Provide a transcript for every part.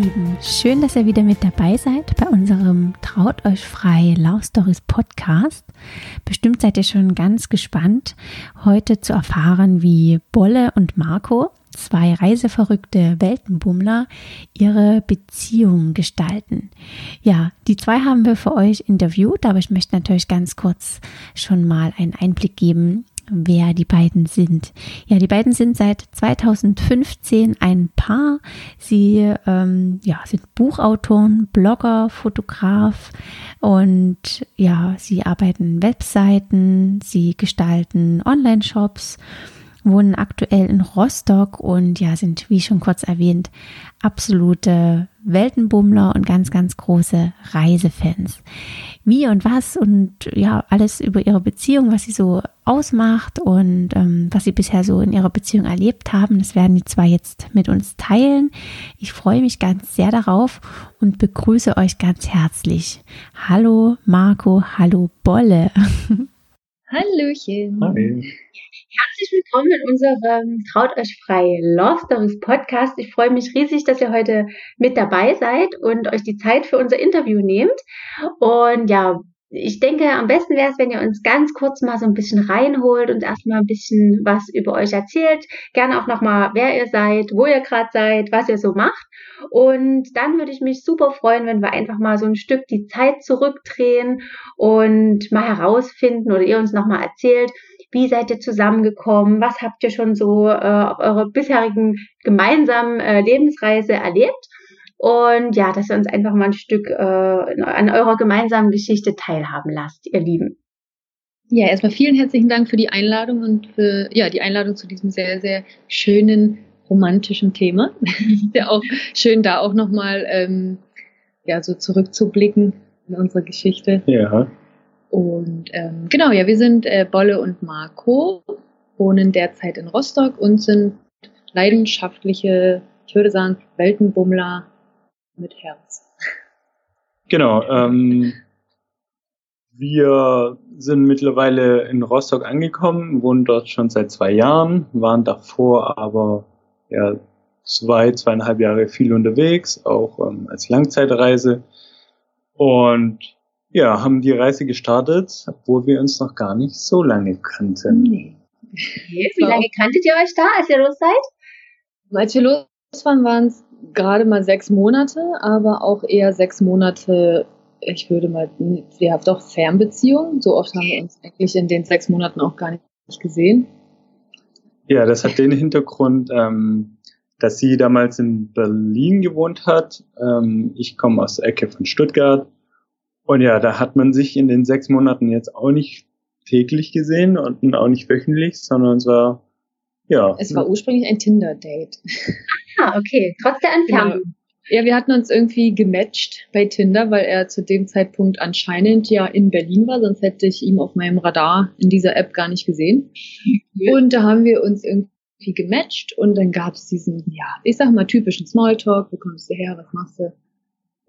Lieben, schön, dass ihr wieder mit dabei seid bei unserem Traut euch frei Love Stories Podcast. Bestimmt seid ihr schon ganz gespannt, heute zu erfahren, wie Bolle und Marco, zwei reiseverrückte Weltenbummler, ihre Beziehung gestalten. Ja, die zwei haben wir für euch interviewt, aber ich möchte natürlich ganz kurz schon mal einen Einblick geben, wer die beiden sind. Ja, die beiden sind seit 2015 ein Paar. Sie ähm, ja, sind Buchautoren, Blogger, Fotograf und ja, sie arbeiten Webseiten, sie gestalten Online-Shops wohnen aktuell in Rostock und ja, sind, wie schon kurz erwähnt, absolute Weltenbummler und ganz, ganz große Reisefans. Wie und was und ja, alles über ihre Beziehung, was sie so ausmacht und ähm, was sie bisher so in ihrer Beziehung erlebt haben, das werden die zwei jetzt mit uns teilen. Ich freue mich ganz sehr darauf und begrüße euch ganz herzlich. Hallo Marco, hallo Bolle. Hallöchen. Hi. Herzlich willkommen in unserem Traut euch frei Love Stories Podcast. Ich freue mich riesig, dass ihr heute mit dabei seid und euch die Zeit für unser Interview nehmt. Und ja, ich denke, am besten wäre es, wenn ihr uns ganz kurz mal so ein bisschen reinholt und erstmal ein bisschen was über euch erzählt. Gerne auch nochmal, wer ihr seid, wo ihr gerade seid, was ihr so macht. Und dann würde ich mich super freuen, wenn wir einfach mal so ein Stück die Zeit zurückdrehen und mal herausfinden oder ihr uns nochmal erzählt, wie seid ihr zusammengekommen? Was habt ihr schon so äh, auf eurer bisherigen gemeinsamen äh, Lebensreise erlebt? Und ja, dass ihr uns einfach mal ein Stück äh, an eurer gemeinsamen Geschichte teilhaben lasst, ihr Lieben. Ja, erstmal vielen herzlichen Dank für die Einladung und für ja die Einladung zu diesem sehr, sehr schönen romantischen Thema. ja auch schön, da auch nochmal ähm, ja, so zurückzublicken in unsere Geschichte. Ja. Und ähm, genau, ja, wir sind äh, Bolle und Marco, wohnen derzeit in Rostock und sind leidenschaftliche, ich würde sagen, Weltenbummler mit Herz. Genau. Ähm, wir sind mittlerweile in Rostock angekommen, wohnen dort schon seit zwei Jahren, waren davor aber ja zwei, zweieinhalb Jahre viel unterwegs, auch ähm, als Langzeitreise. Und ja, haben die Reise gestartet, obwohl wir uns noch gar nicht so lange kannten. Nee. Okay. Wie lange kanntet ihr euch da, als ihr los seid? Als wir los waren, waren es gerade mal sechs Monate, aber auch eher sechs Monate, ich würde mal, wir haben doch Fernbeziehungen. So oft haben wir uns eigentlich in den sechs Monaten auch gar nicht gesehen. Ja, das hat den Hintergrund, ähm, dass sie damals in Berlin gewohnt hat. Ähm, ich komme aus der Ecke von Stuttgart und ja, da hat man sich in den sechs Monaten jetzt auch nicht täglich gesehen und auch nicht wöchentlich, sondern es war, ja. Es war ursprünglich ein Tinder-Date. Ah, okay. Trotz der Entfernung. Genau. Ja, wir hatten uns irgendwie gematcht bei Tinder, weil er zu dem Zeitpunkt anscheinend ja in Berlin war, sonst hätte ich ihn auf meinem Radar in dieser App gar nicht gesehen. Und da haben wir uns irgendwie gematcht und dann gab es diesen, ja, ich sag mal typischen Smalltalk, wo kommst du her, was machst du?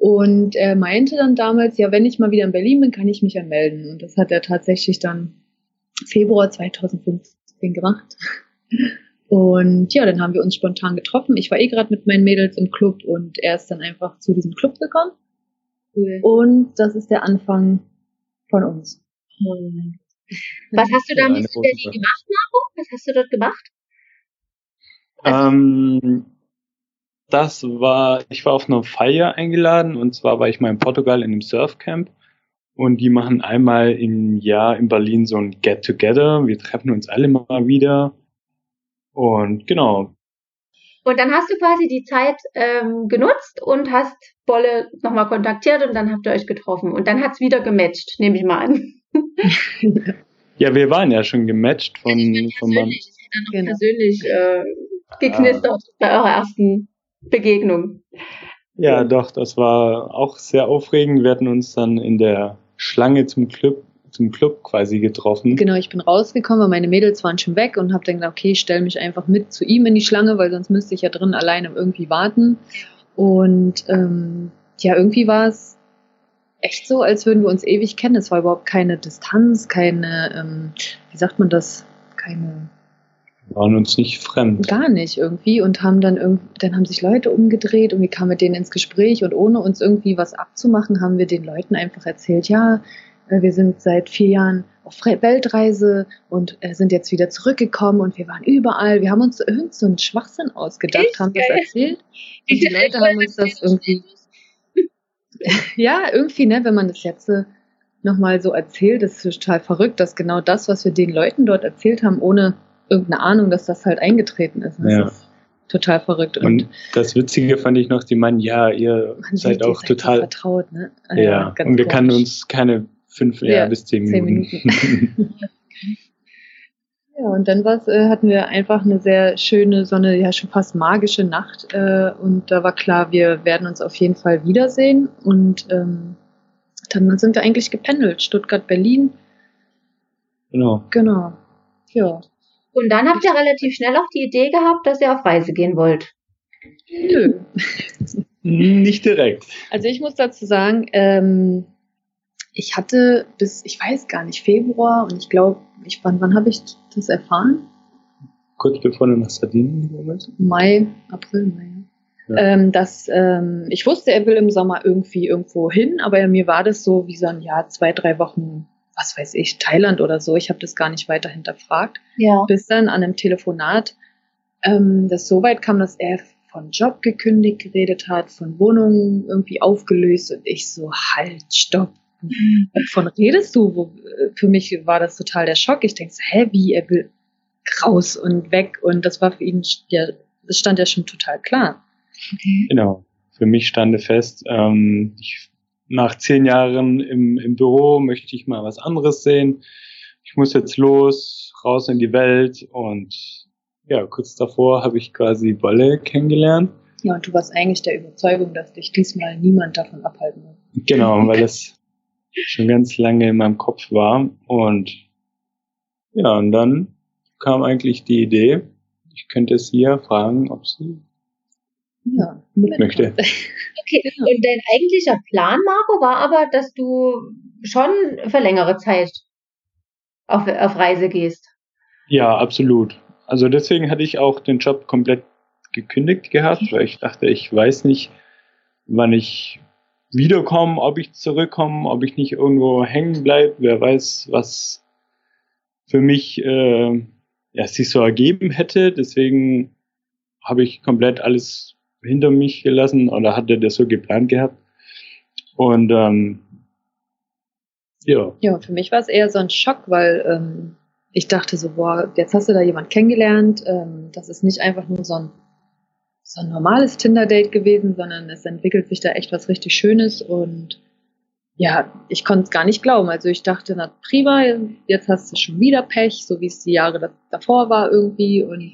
Und er meinte dann damals, ja, wenn ich mal wieder in Berlin bin, kann ich mich ja melden. Und das hat er tatsächlich dann Februar 2015 gemacht. Und ja, dann haben wir uns spontan getroffen. Ich war eh gerade mit meinen Mädels im Club und er ist dann einfach zu diesem Club gekommen. Cool. Und das ist der Anfang von uns. Was hast du damit in Berlin gemacht, Maro? Was hast du dort gemacht? Also, ähm, das war, ich war auf einer Feier eingeladen und zwar war ich mal in Portugal in einem Surfcamp und die machen einmal im Jahr in Berlin so ein Get-Together. Wir treffen uns alle mal wieder und genau. Und dann hast du quasi die Zeit ähm, genutzt und hast Bolle nochmal kontaktiert und dann habt ihr euch getroffen und dann hat's wieder gematcht, nehme ich mal an. ja, wir waren ja schon gematcht von, von meinem. Genau. persönlich äh, geknistert ja. bei eurer ersten Begegnung. Ja, doch, das war auch sehr aufregend. Wir hatten uns dann in der Schlange zum Club, zum Club quasi getroffen. Genau, ich bin rausgekommen, weil meine Mädels waren schon weg und habe dann gedacht, okay, ich stelle mich einfach mit zu ihm in die Schlange, weil sonst müsste ich ja drin alleine irgendwie warten. Und ähm, ja, irgendwie war es echt so, als würden wir uns ewig kennen. Es war überhaupt keine Distanz, keine, ähm, wie sagt man das, keine waren uns nicht fremd. Gar nicht irgendwie und haben dann irgendwie, dann haben sich Leute umgedreht und wir kamen mit denen ins Gespräch und ohne uns irgendwie was abzumachen, haben wir den Leuten einfach erzählt, ja, äh, wir sind seit vier Jahren auf Weltreise und äh, sind jetzt wieder zurückgekommen und wir waren überall. Wir haben uns irgend so einen Schwachsinn ausgedacht, Echt? haben das erzählt. Und die Leute haben uns das irgendwie, ja, irgendwie, ne, wenn man das jetzt äh, nochmal so erzählt, das ist total verrückt, dass genau das, was wir den Leuten dort erzählt haben, ohne irgendeine Ahnung, dass das halt eingetreten ist. Das ja. ist total verrückt. Und, und, das Witzige fand ich noch, die meinen, ja, ihr seid auch total vertraut, ne? Ja, ja und wir können uns keine fünf ja, bis zehn Minuten. Zehn Minuten. ja, und dann äh, hatten wir einfach eine sehr schöne, so eine ja schon fast magische Nacht. Äh, und da war klar, wir werden uns auf jeden Fall wiedersehen. Und ähm, dann sind wir eigentlich gependelt. Stuttgart, Berlin. Genau. Genau. Ja. Und dann habt ihr relativ schnell auch die Idee gehabt, dass ihr auf Reise gehen wollt. Nö. Nicht direkt. Also ich muss dazu sagen, ähm, ich hatte bis, ich weiß gar nicht, Februar und ich glaube, ich, wann, wann habe ich das erfahren? Kurz bevor du nach Sardinien bist? Mai, April, Mai. Ja. Ähm, dass ähm, ich wusste, er will im Sommer irgendwie irgendwo hin, aber mir war das so wie so ein Jahr, zwei, drei Wochen was weiß ich, Thailand oder so. Ich habe das gar nicht weiter hinterfragt. Ja. Bis dann an einem Telefonat ähm, das so weit kam, dass er von Job gekündigt geredet hat, von Wohnungen irgendwie aufgelöst und ich so, halt, stopp. Wovon redest du? Wo, für mich war das total der Schock. Ich denke so, hä, wie, er will raus und weg und das war für ihn, ja, das stand ja schon total klar. Genau. Für mich stand fest, ähm, ich nach zehn Jahren im, im Büro möchte ich mal was anderes sehen. Ich muss jetzt los, raus in die Welt und ja, kurz davor habe ich quasi Bolle kennengelernt. Ja, und du warst eigentlich der Überzeugung, dass dich diesmal niemand davon abhalten wird. Genau, weil das schon ganz lange in meinem Kopf war. Und ja, und dann kam eigentlich die Idee, ich könnte sie ja fragen, ob sie ja, möchte. Okay, genau. und dein eigentlicher Plan, Marco, war aber, dass du schon für längere Zeit auf, auf Reise gehst. Ja, absolut. Also deswegen hatte ich auch den Job komplett gekündigt gehabt, weil ich dachte, ich weiß nicht, wann ich wiederkomme, ob ich zurückkomme, ob ich nicht irgendwo hängen bleibe. Wer weiß, was für mich äh, ja, sich so ergeben hätte. Deswegen habe ich komplett alles hinter mich gelassen oder hatte das so geplant gehabt. Und ähm, ja. Ja, für mich war es eher so ein Schock, weil ähm, ich dachte so, boah, jetzt hast du da jemand kennengelernt. Ähm, das ist nicht einfach nur so ein, so ein normales Tinder-Date gewesen, sondern es entwickelt sich da echt was richtig Schönes und ja, ich konnte es gar nicht glauben. Also ich dachte, na prima, jetzt hast du schon wieder Pech, so wie es die Jahre davor war irgendwie und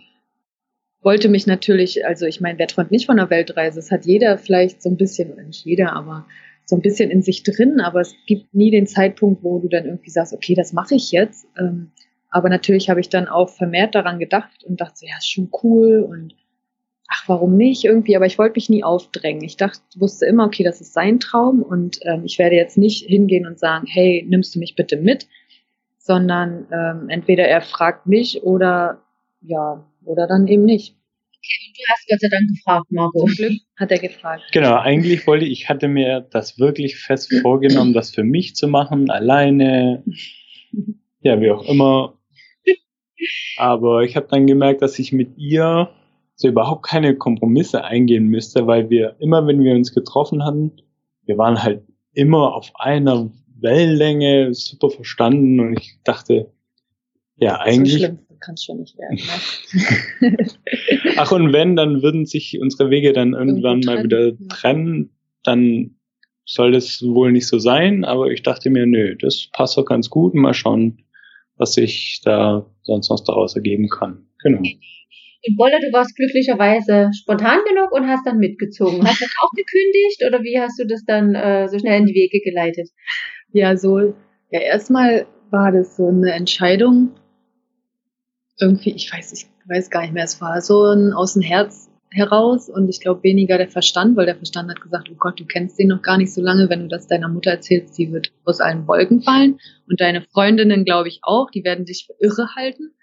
wollte mich natürlich, also ich meine, wer träumt nicht von einer Weltreise? Es hat jeder vielleicht so ein bisschen, nicht jeder, aber so ein bisschen in sich drin, aber es gibt nie den Zeitpunkt, wo du dann irgendwie sagst, okay, das mache ich jetzt. Ähm, aber natürlich habe ich dann auch vermehrt daran gedacht und dachte, ja, ist schon cool und ach, warum nicht irgendwie, aber ich wollte mich nie aufdrängen. Ich dachte, wusste immer, okay, das ist sein Traum und ähm, ich werde jetzt nicht hingehen und sagen, hey, nimmst du mich bitte mit, sondern ähm, entweder er fragt mich oder ja, oder dann eben nicht. Okay, und du hast Gott sei Dank gefragt, Marco. Zum Glück hat er gefragt. Genau, eigentlich wollte ich, hatte mir das wirklich fest vorgenommen, das für mich zu machen, alleine, ja, wie auch immer. Aber ich habe dann gemerkt, dass ich mit ihr so überhaupt keine Kompromisse eingehen müsste, weil wir immer, wenn wir uns getroffen hatten, wir waren halt immer auf einer Wellenlänge, super verstanden und ich dachte, ja, eigentlich. So kann es schon nicht werden. Ne? Ach, und wenn, dann würden sich unsere Wege dann irgendwann mal wieder trennen, dann soll das wohl nicht so sein, aber ich dachte mir, nö, das passt doch ganz gut. Mal schauen, was sich da sonst noch daraus ergeben kann. Genau. Und Bolle, du warst glücklicherweise spontan genug und hast dann mitgezogen. Hast du dann auch gekündigt oder wie hast du das dann äh, so schnell in die Wege geleitet? Ja, so, ja, erstmal war das so eine Entscheidung. Irgendwie, ich weiß, ich weiß gar nicht mehr, es war so ein aus dem Herz heraus und ich glaube weniger der Verstand, weil der Verstand hat gesagt, oh Gott, du kennst den noch gar nicht so lange, wenn du das deiner Mutter erzählst, die wird aus allen Wolken fallen. Und deine Freundinnen, glaube ich, auch, die werden dich für irre halten.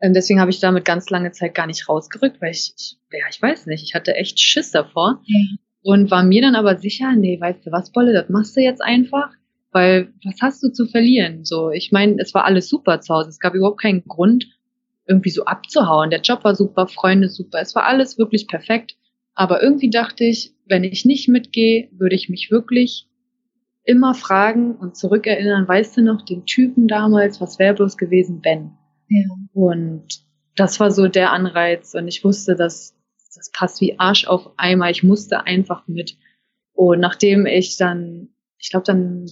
Ähm, deswegen habe ich damit ganz lange Zeit gar nicht rausgerückt, weil ich, ich ja, ich weiß nicht, ich hatte echt Schiss davor. Ja. und war mir dann aber sicher, nee, weißt du was, Bolle, das machst du jetzt einfach, weil was hast du zu verlieren? So, ich meine, es war alles super zu Hause, es gab überhaupt keinen Grund, irgendwie so abzuhauen. Der Job war super, Freunde super, es war alles wirklich perfekt. Aber irgendwie dachte ich, wenn ich nicht mitgehe, würde ich mich wirklich immer fragen und zurückerinnern, weißt du noch, den Typen damals, was wäre bloß gewesen, Ben? Ja. Und das war so der Anreiz und ich wusste, dass das passt wie Arsch auf Eimer. Ich musste einfach mit. Und nachdem ich dann, ich glaube, dann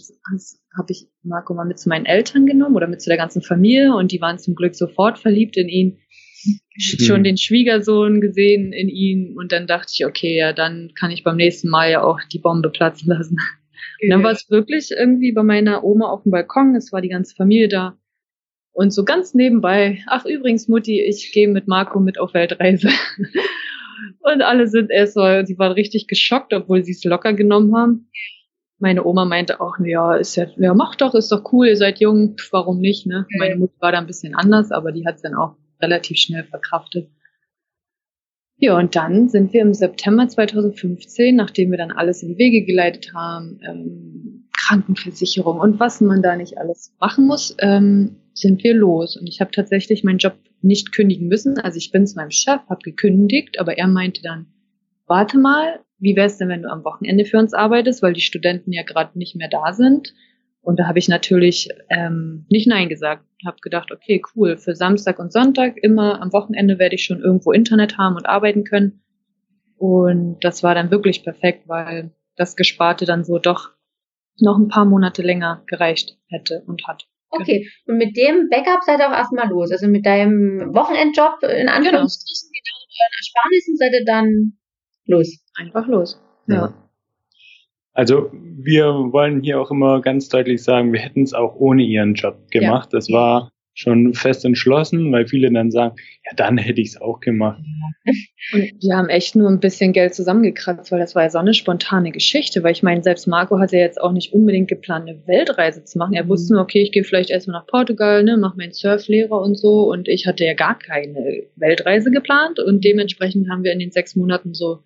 habe ich Marco mal mit zu meinen Eltern genommen oder mit zu der ganzen Familie und die waren zum Glück sofort verliebt in ihn. Mhm. Schon den Schwiegersohn gesehen in ihn und dann dachte ich, okay, ja, dann kann ich beim nächsten Mal ja auch die Bombe platzen lassen. Und dann war es wirklich irgendwie bei meiner Oma auf dem Balkon, es war die ganze Familie da. Und so ganz nebenbei, ach übrigens, Mutti, ich gehe mit Marco mit auf Weltreise. und alle sind erst so, sie waren richtig geschockt, obwohl sie es locker genommen haben meine Oma meinte auch, ja, ist ja, ja, mach doch, ist doch cool, ihr seid jung, pf, warum nicht, ne? Okay. Meine Mutter war da ein bisschen anders, aber die hat es dann auch relativ schnell verkraftet. Ja, und dann sind wir im September 2015, nachdem wir dann alles in die Wege geleitet haben, ähm, Krankenversicherung und was man da nicht alles machen muss, ähm, sind wir los. Und ich habe tatsächlich meinen Job nicht kündigen müssen. Also ich bin zu meinem Chef, habe gekündigt, aber er meinte dann, warte mal, wie wäre es denn, wenn du am Wochenende für uns arbeitest, weil die Studenten ja gerade nicht mehr da sind. Und da habe ich natürlich ähm, nicht Nein gesagt. Habe gedacht, okay, cool, für Samstag und Sonntag immer am Wochenende werde ich schon irgendwo Internet haben und arbeiten können. Und das war dann wirklich perfekt, weil das Gesparte dann so doch noch ein paar Monate länger gereicht hätte und hat. Okay, und mit dem Backup seid ihr auch erstmal los. Also mit deinem Wochenendjob in genau. Anführungsstrichen, genau, genau euren Ersparnissen seid ihr dann los. Einfach los. Ja. ja. Also wir wollen hier auch immer ganz deutlich sagen, wir hätten es auch ohne ihren Job gemacht. Ja. Das war schon fest entschlossen, weil viele dann sagen, ja, dann hätte ich es auch gemacht. Und wir haben echt nur ein bisschen Geld zusammengekratzt, weil das war ja so eine spontane Geschichte, weil ich meine, selbst Marco hatte jetzt auch nicht unbedingt geplant, eine Weltreise zu machen. Er wusste nur, okay, ich gehe vielleicht erstmal nach Portugal, ne, mache meinen Surflehrer und so und ich hatte ja gar keine Weltreise geplant und dementsprechend haben wir in den sechs Monaten so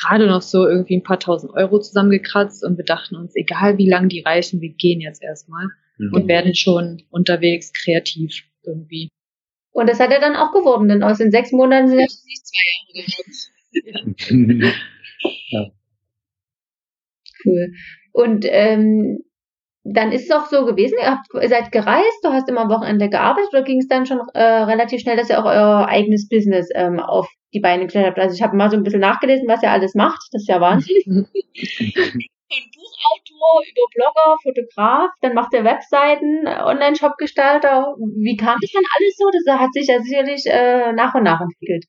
gerade noch so irgendwie ein paar tausend Euro zusammengekratzt und wir dachten uns, egal wie lang die reichen, wir gehen jetzt erstmal mhm. und werden schon unterwegs kreativ irgendwie. Und das hat er dann auch geworden, denn aus den sechs Monaten sind es nicht zwei Jahre geworden. ja. Cool. Und ähm, dann ist es auch so gewesen, ihr, habt, ihr seid gereist, du hast immer am Wochenende gearbeitet oder ging es dann schon äh, relativ schnell, dass ihr auch euer eigenes Business ähm, auf die Beine habt? Also ich habe mal so ein bisschen nachgelesen, was ihr alles macht. Das ist ja Wahnsinn. Von Buchautor über Blogger, Fotograf, dann macht er Webseiten, Online-Shop-Gestalter. Wie kam das dann alles so? Das hat sich ja sicherlich äh, nach und nach entwickelt.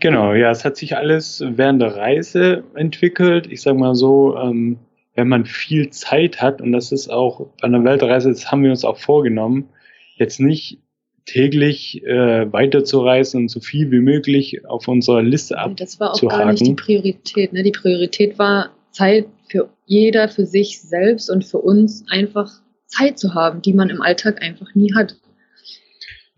Genau, ja, es hat sich alles während der Reise entwickelt. Ich sag mal so, ähm, wenn man viel Zeit hat, und das ist auch bei einer Weltreise, das haben wir uns auch vorgenommen, jetzt nicht täglich äh, weiterzureisen und so viel wie möglich auf unserer Liste abzuhaken. Das war auch gar nicht die Priorität. Ne? Die Priorität war Zeit für jeder, für sich selbst und für uns einfach Zeit zu haben, die man im Alltag einfach nie hat.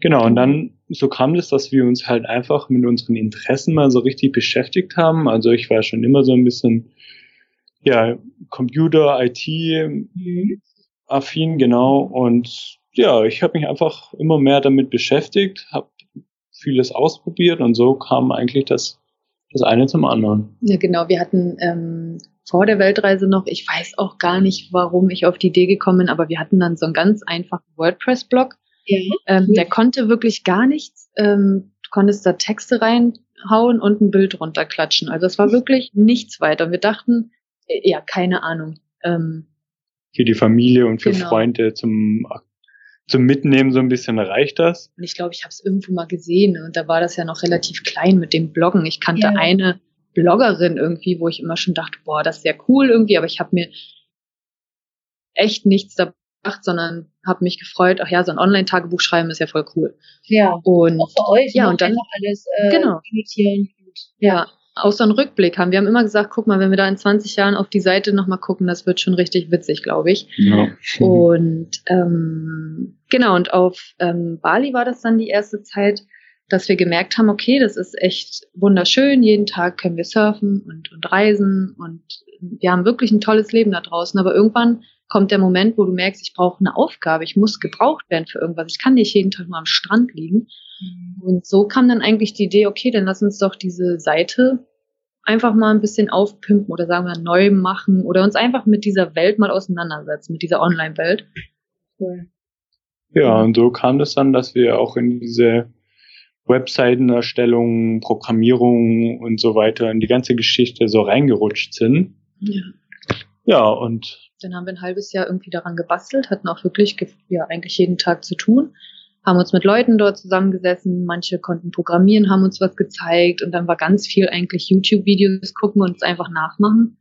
Genau, und dann so kam es, dass wir uns halt einfach mit unseren Interessen mal so richtig beschäftigt haben. Also ich war schon immer so ein bisschen ja, Computer, IT mhm. affin, genau. Und ja, ich habe mich einfach immer mehr damit beschäftigt, habe vieles ausprobiert und so kam eigentlich das, das eine zum anderen. Ja, genau. Wir hatten ähm, vor der Weltreise noch, ich weiß auch gar nicht, warum ich auf die Idee gekommen bin, aber wir hatten dann so einen ganz einfachen WordPress-Blog. Ja. Ähm, der konnte wirklich gar nichts. Ähm, du konntest da Texte reinhauen und ein Bild runterklatschen. Also es war wirklich nichts weiter. Wir dachten, äh, ja, keine Ahnung. Ähm, für die Familie und für genau. Freunde zum zum Mitnehmen so ein bisschen reicht das. Und ich glaube, ich habe es irgendwo mal gesehen und da war das ja noch relativ klein mit dem Bloggen. Ich kannte ja. eine Bloggerin irgendwie, wo ich immer schon dachte, boah, das ist sehr cool irgendwie, aber ich habe mir echt nichts dabei gedacht, sondern habe mich gefreut, ach ja, so ein Online-Tagebuch schreiben ist ja voll cool. Ja. Und auch für euch, ja, ne? und dann alles äh, genau. Ja, auch so einen Rückblick haben. Wir haben immer gesagt, guck mal, wenn wir da in 20 Jahren auf die Seite nochmal gucken, das wird schon richtig witzig, glaube ich. Ja. Und ähm, genau, und auf ähm, Bali war das dann die erste Zeit, dass wir gemerkt haben, okay, das ist echt wunderschön, jeden Tag können wir surfen und, und reisen und wir haben wirklich ein tolles Leben da draußen, aber irgendwann kommt der Moment, wo du merkst, ich brauche eine Aufgabe, ich muss gebraucht werden für irgendwas, ich kann nicht jeden Tag nur am Strand liegen. Mhm. Und so kam dann eigentlich die Idee, okay, dann lass uns doch diese Seite einfach mal ein bisschen aufpimpen oder sagen wir neu machen oder uns einfach mit dieser Welt mal auseinandersetzen, mit dieser Online-Welt. Cool. Ja, und so kam das dann, dass wir auch in diese Webseitenerstellung, Programmierung und so weiter in die ganze Geschichte so reingerutscht sind. Ja. Ja, und dann haben wir ein halbes Jahr irgendwie daran gebastelt, hatten auch wirklich ja eigentlich jeden Tag zu tun, haben uns mit Leuten dort zusammengesessen, manche konnten programmieren, haben uns was gezeigt und dann war ganz viel eigentlich YouTube-Videos gucken und es einfach nachmachen.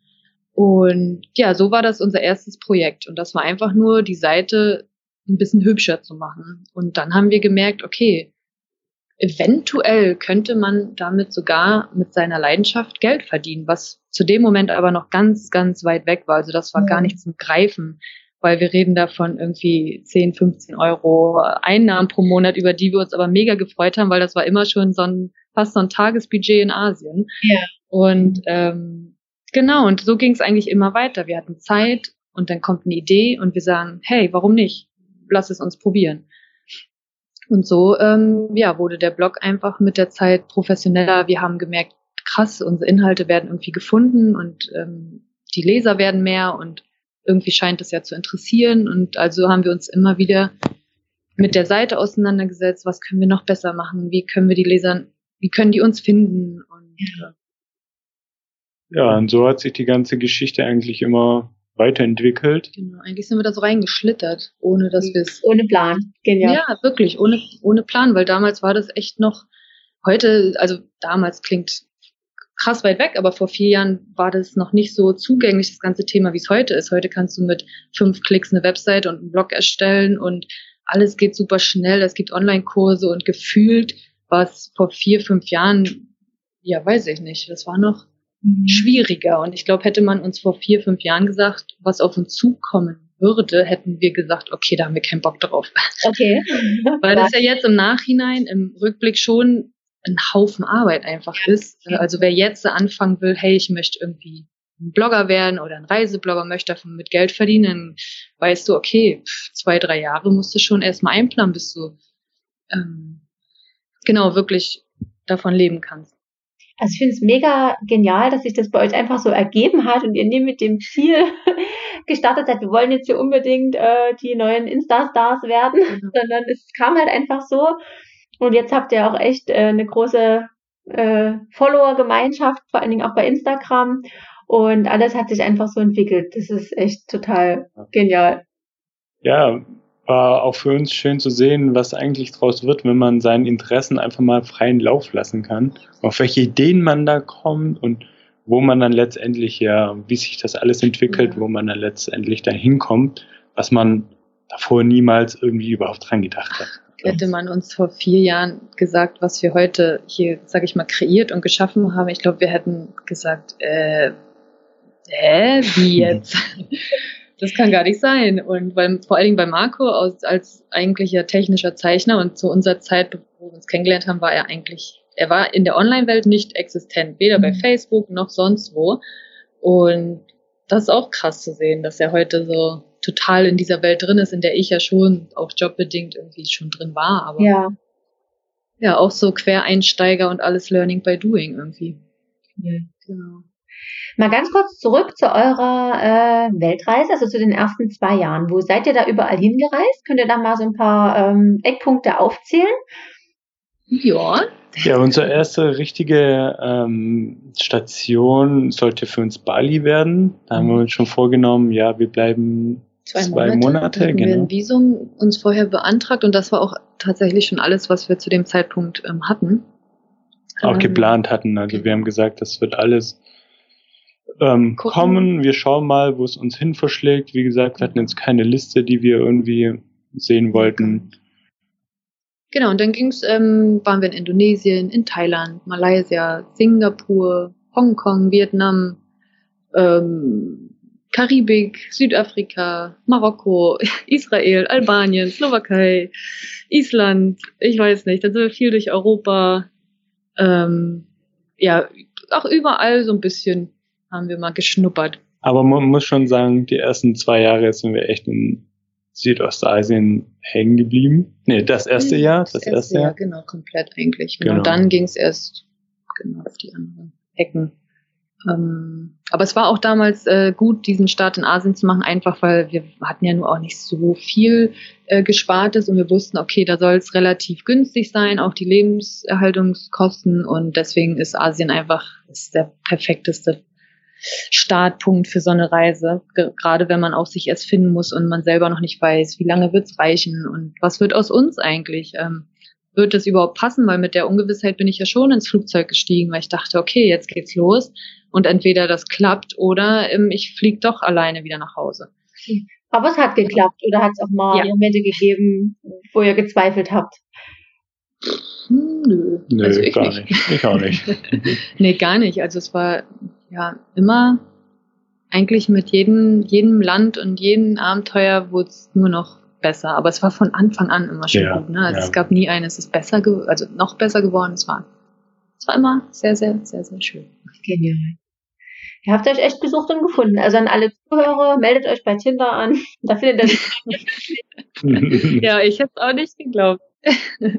Und ja, so war das unser erstes Projekt und das war einfach nur die Seite ein bisschen hübscher zu machen. Und dann haben wir gemerkt, okay, eventuell könnte man damit sogar mit seiner Leidenschaft Geld verdienen, was zu dem Moment aber noch ganz, ganz weit weg war. Also das war ja. gar nicht zum Greifen, weil wir reden davon irgendwie 10, 15 Euro Einnahmen pro Monat, über die wir uns aber mega gefreut haben, weil das war immer schon so ein, fast so ein Tagesbudget in Asien. Ja. Und ähm, genau, und so ging es eigentlich immer weiter. Wir hatten Zeit und dann kommt eine Idee und wir sagen, hey, warum nicht? Lass es uns probieren. Und so ähm, ja, wurde der Blog einfach mit der Zeit professioneller. Wir haben gemerkt, krass, unsere Inhalte werden irgendwie gefunden und ähm, die Leser werden mehr und irgendwie scheint es ja zu interessieren. Und also haben wir uns immer wieder mit der Seite auseinandergesetzt, was können wir noch besser machen, wie können wir die Leser, wie können die uns finden und äh, ja, und so hat sich die ganze Geschichte eigentlich immer weiterentwickelt. Genau, eigentlich sind wir da so reingeschlittert, ohne dass wir es. Ohne Plan, genial. Ja, wirklich, ohne, ohne Plan, weil damals war das echt noch, heute, also damals klingt krass weit weg, aber vor vier Jahren war das noch nicht so zugänglich, das ganze Thema, wie es heute ist. Heute kannst du mit fünf Klicks eine Website und einen Blog erstellen und alles geht super schnell. Es gibt Online-Kurse und gefühlt was vor vier, fünf Jahren, ja, weiß ich nicht. Das war noch Mhm. schwieriger. Und ich glaube, hätte man uns vor vier, fünf Jahren gesagt, was auf uns zukommen würde, hätten wir gesagt, okay, da haben wir keinen Bock drauf. Okay. Weil das ja jetzt im Nachhinein, im Rückblick schon ein Haufen Arbeit einfach ist. Also wer jetzt anfangen will, hey, ich möchte irgendwie ein Blogger werden oder ein Reiseblogger, möchte davon mit Geld verdienen, weißt du, okay, zwei, drei Jahre musst du schon erstmal einplanen, bis du ähm, genau wirklich davon leben kannst. Also ich finde es mega genial, dass sich das bei euch einfach so ergeben hat und ihr nie mit dem Ziel gestartet seid, wir wollen jetzt hier unbedingt äh, die neuen Insta-Stars werden, mhm. sondern es kam halt einfach so. Und jetzt habt ihr auch echt äh, eine große äh, Follower-Gemeinschaft, vor allen Dingen auch bei Instagram. Und alles hat sich einfach so entwickelt. Das ist echt total genial. Ja, war auch für uns schön zu sehen, was eigentlich draus wird, wenn man seinen Interessen einfach mal freien Lauf lassen kann. Auf welche Ideen man da kommt und wo man dann letztendlich ja, wie sich das alles entwickelt, ja. wo man dann letztendlich dahin kommt, was man davor niemals irgendwie überhaupt dran gedacht hat. Hätte man uns vor vier Jahren gesagt, was wir heute hier, sag ich mal, kreiert und geschaffen haben, ich glaube, wir hätten gesagt, äh, hä, wie jetzt? das kann gar nicht sein. Und weil, vor allen Dingen bei Marco aus, als eigentlicher technischer Zeichner und zu unserer Zeit, wo wir uns kennengelernt haben, war er eigentlich, er war in der Online-Welt nicht existent, weder bei mhm. Facebook noch sonst wo. Und das ist auch krass zu sehen, dass er heute so total in dieser Welt drin ist, in der ich ja schon auch jobbedingt irgendwie schon drin war, aber ja, ja auch so Quereinsteiger und alles Learning by Doing irgendwie. Ja. Genau. Mal ganz kurz zurück zu eurer äh, Weltreise, also zu den ersten zwei Jahren. Wo seid ihr da überall hingereist? Könnt ihr da mal so ein paar ähm, Eckpunkte aufzählen? Ja. Ja, unsere erste richtige ähm, Station sollte für uns Bali werden. Da haben wir uns schon vorgenommen, ja, wir bleiben zwei, zwei Monate, Monate genau. wir ein Visum uns vorher beantragt und das war auch tatsächlich schon alles, was wir zu dem Zeitpunkt ähm, hatten. Auch ähm, geplant hatten. Also wir haben gesagt, das wird alles ähm, kommen. Wir schauen mal, wo es uns hin verschlägt. Wie gesagt, wir hatten jetzt keine Liste, die wir irgendwie sehen wollten. Genau, und dann ging's, ähm, waren wir in Indonesien, in Thailand, Malaysia, Singapur, Hongkong, Vietnam, ähm, Karibik, Südafrika, Marokko, Israel, Albanien, Slowakei, Island, ich weiß nicht, dann sind wir viel durch Europa, ähm, ja, auch überall so ein bisschen haben wir mal geschnuppert. Aber man muss schon sagen, die ersten zwei Jahre sind wir echt in Südostasien hängen geblieben. Nee, das erste Jahr, das, das erste, erste Jahr. Jahr. Genau, komplett eigentlich. Genau. Und dann ging es erst genau auf die anderen Ecken. Ähm, aber es war auch damals äh, gut, diesen Start in Asien zu machen, einfach weil wir hatten ja nur auch nicht so viel äh, Gespartes und wir wussten, okay, da soll es relativ günstig sein, auch die Lebenserhaltungskosten und deswegen ist Asien einfach ist der perfekteste Startpunkt für so eine Reise, gerade wenn man auch sich erst finden muss und man selber noch nicht weiß, wie lange wird's reichen und was wird aus uns eigentlich. Ähm, wird das überhaupt passen? Weil mit der Ungewissheit bin ich ja schon ins Flugzeug gestiegen, weil ich dachte, okay, jetzt geht's los und entweder das klappt oder ähm, ich fliege doch alleine wieder nach Hause. Aber es hat geklappt oder hat es auch mal ja. Momente gegeben, wo ihr gezweifelt habt? Nö. Nö, also ich gar nicht. nicht. Ich auch nicht. nee, gar nicht. Also es war ja immer eigentlich mit jedem, jedem Land und jedem Abenteuer wurde es nur noch besser. Aber es war von Anfang an immer schon ja, gut. Ne? Also ja. Es gab nie eines, es ist besser, also noch besser geworden. Es war, es war immer sehr, sehr, sehr, sehr schön. Genial. Ihr habt euch echt gesucht und gefunden. Also an alle Zuhörer, meldet euch bei Tinder an. Da findet ihr Ja, ich hätte es auch nicht geglaubt. ja, nach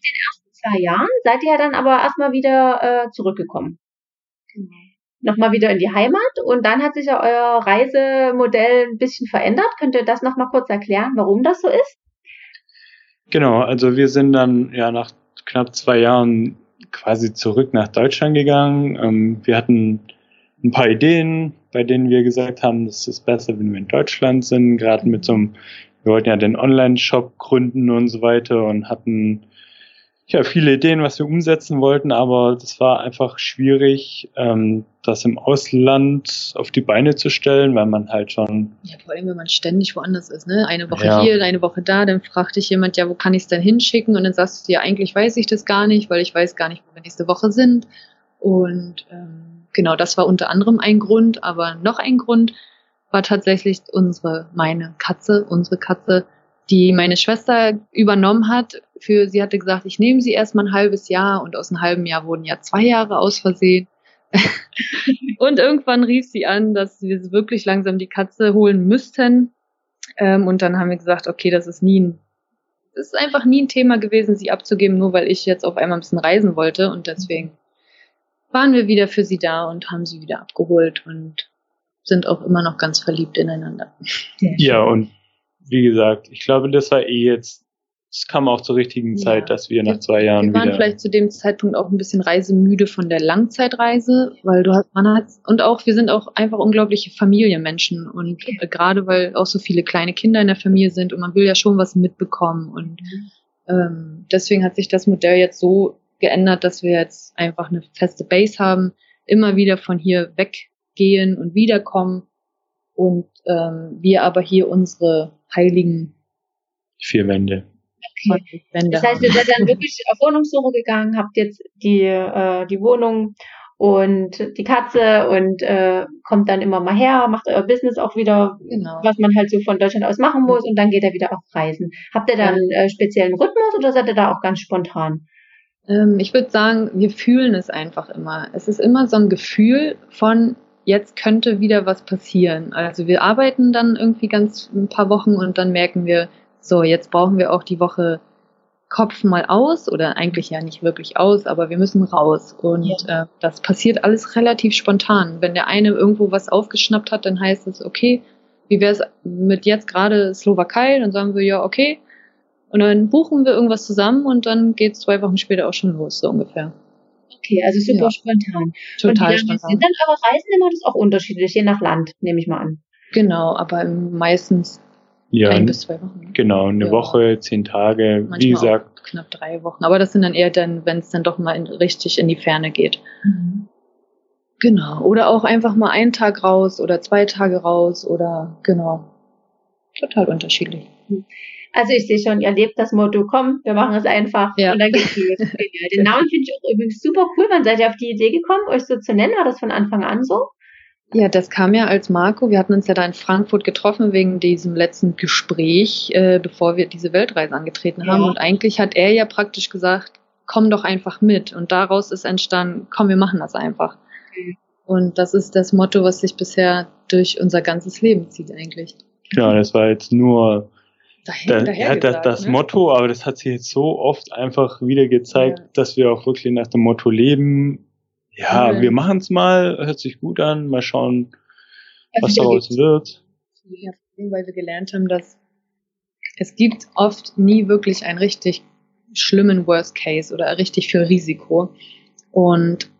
den ersten zwei Jahren seid ihr ja dann aber erstmal wieder äh, zurückgekommen. Genau. Nochmal wieder in die Heimat und dann hat sich ja euer Reisemodell ein bisschen verändert. Könnt ihr das nochmal kurz erklären, warum das so ist? Genau, also wir sind dann ja nach knapp zwei Jahren quasi zurück nach Deutschland gegangen. Ähm, wir hatten ein paar Ideen, bei denen wir gesagt haben, das ist besser, wenn wir in Deutschland sind, gerade mit so einem, wir wollten ja den Online-Shop gründen und so weiter und hatten ja, viele Ideen, was wir umsetzen wollten, aber das war einfach schwierig, ähm, das im Ausland auf die Beine zu stellen, weil man halt schon. Ja, vor allem, wenn man ständig woanders ist, ne? Eine Woche ja. hier, eine Woche da, dann fragt dich jemand, ja, wo kann ich es denn hinschicken? Und dann sagst du dir, eigentlich weiß ich das gar nicht, weil ich weiß gar nicht, wo wir nächste Woche sind. Und ähm, genau, das war unter anderem ein Grund, aber noch ein Grund war tatsächlich unsere, meine Katze, unsere Katze, die meine Schwester übernommen hat. Für sie hatte gesagt, ich nehme sie erstmal ein halbes Jahr und aus einem halben Jahr wurden ja zwei Jahre aus Versehen. und irgendwann rief sie an, dass wir wirklich langsam die Katze holen müssten. Ähm, und dann haben wir gesagt, okay, das ist nie ein, das ist einfach nie ein Thema gewesen, sie abzugeben, nur weil ich jetzt auf einmal ein bisschen reisen wollte. Und deswegen waren wir wieder für sie da und haben sie wieder abgeholt und sind auch immer noch ganz verliebt ineinander. Ja, und wie gesagt, ich glaube, das war eh jetzt, es kam auch zur richtigen Zeit, ja. dass wir nach zwei Jahren wieder. Wir waren wieder vielleicht zu dem Zeitpunkt auch ein bisschen reisemüde von der Langzeitreise, weil du hast, man hat, und auch, wir sind auch einfach unglaubliche Familienmenschen und. Äh, gerade weil auch so viele kleine Kinder in der Familie sind und man will ja schon was mitbekommen und ähm, deswegen hat sich das Modell jetzt so geändert, dass wir jetzt einfach eine feste Base haben, immer wieder von hier weggehen und wiederkommen und ähm, wir aber hier unsere heiligen vier Wände. Okay. Das heißt, ihr seid dann wirklich auf Wohnungssuche gegangen, habt jetzt die, äh, die Wohnung und die Katze und äh, kommt dann immer mal her, macht euer Business auch wieder, genau. was man halt so von Deutschland aus machen muss und dann geht er wieder auf Reisen. Habt ihr da einen äh, speziellen Rhythmus oder seid ihr da auch ganz spontan? Ähm, ich würde sagen, wir fühlen es einfach immer. Es ist immer so ein Gefühl von, jetzt könnte wieder was passieren. Also wir arbeiten dann irgendwie ganz ein paar Wochen und dann merken wir, so, jetzt brauchen wir auch die Woche Kopf mal aus oder eigentlich ja nicht wirklich aus, aber wir müssen raus. Und ja. äh, das passiert alles relativ spontan. Wenn der eine irgendwo was aufgeschnappt hat, dann heißt es, okay, wie wäre es mit jetzt gerade Slowakei? Dann sagen wir ja, okay. Und dann buchen wir irgendwas zusammen und dann geht es zwei Wochen später auch schon los, so ungefähr. Okay, also super Ja. spontan. Total spontan. sind dann eure Reisen immer? Das auch unterschiedlich, je nach Land, nehme ich mal an. Genau, aber meistens Ja, ein bis zwei Wochen. ne? genau, eine Ja. Woche, zehn Tage, Manchmal wie gesagt. auch knapp drei Wochen. Aber das sind dann eher dann, wenn es dann doch mal in, richtig in die Ferne geht. Genau. Oder auch einfach mal einen Tag raus oder zwei Tage raus oder genau. Total unterschiedlich. Also ich sehe schon, ihr lebt das Motto, komm, wir machen es einfach Ja. und dann geht's los. Den Namen finde ich auch übrigens super cool. Wann seid ihr auf die Idee gekommen, euch so zu nennen? War das von Anfang an so? Ja, das kam ja als Marco. Wir hatten uns ja da in Frankfurt getroffen wegen diesem letzten Gespräch, äh, bevor wir diese Weltreise angetreten haben. Ja. Und eigentlich hat er ja praktisch gesagt, komm doch einfach mit. Und daraus ist entstanden, komm, wir machen das einfach. Mhm. Und das ist das Motto, was sich bisher durch unser ganzes Leben zieht eigentlich. Genau, das war jetzt nur Daher, da, daher ja, das, gesagt, das ne? Motto, aber das hat sich jetzt so oft einfach wieder gezeigt, Ja. dass wir auch wirklich nach dem Motto leben. Ja, Ja. wir machen es mal, hört sich gut an, mal schauen, was Also, daraus wird. Ja, weil wir gelernt haben, dass es gibt oft nie wirklich einen richtig schlimmen Worst Case oder richtig viel Risiko. Und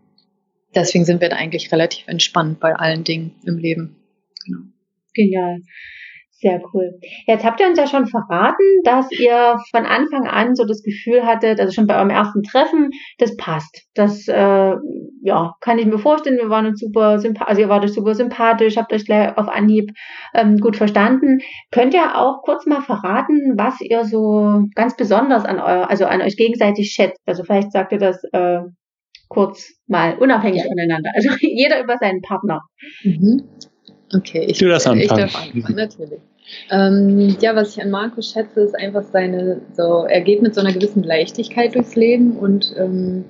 deswegen sind wir da eigentlich relativ entspannt bei allen Dingen im Leben. Genau. Genial. Sehr cool. Jetzt habt ihr uns ja schon verraten, dass ihr von Anfang an so das Gefühl hattet, also schon bei eurem ersten Treffen, das passt. Das äh, ja, kann ich mir vorstellen. Wir waren uns super sympathisch, also ihr wart euch super sympathisch, habt euch gleich auf Anhieb ähm, gut verstanden. Könnt ihr auch kurz mal verraten, was ihr so ganz besonders an euer, also an euch gegenseitig schätzt? Also vielleicht sagt ihr das äh, kurz mal unabhängig Ja. voneinander. Also jeder über seinen Partner. Mhm. Okay, ich, Du ich anfangen. darf anfangen, natürlich. Ähm, ja, was ich an Marco schätze, ist einfach seine, so, er geht mit so einer gewissen Leichtigkeit durchs Leben und ähm,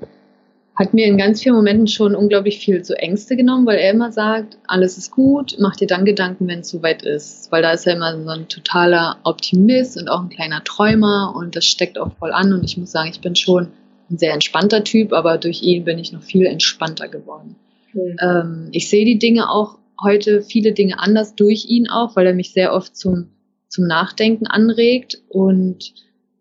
hat mir in ganz vielen Momenten schon unglaublich viel so Ängste genommen, weil er immer sagt, alles ist gut, mach dir dann Gedanken, wenn es soweit ist. Weil da ist er immer so ein totaler Optimist und auch ein kleiner Träumer und das steckt auch voll an und ich muss sagen, ich bin schon ein sehr entspannter Typ, aber durch ihn bin ich noch viel entspannter geworden. Cool. Ähm, ich sehe die Dinge auch heute, viele Dinge anders durch ihn auch, weil er mich sehr oft zum, zum Nachdenken anregt und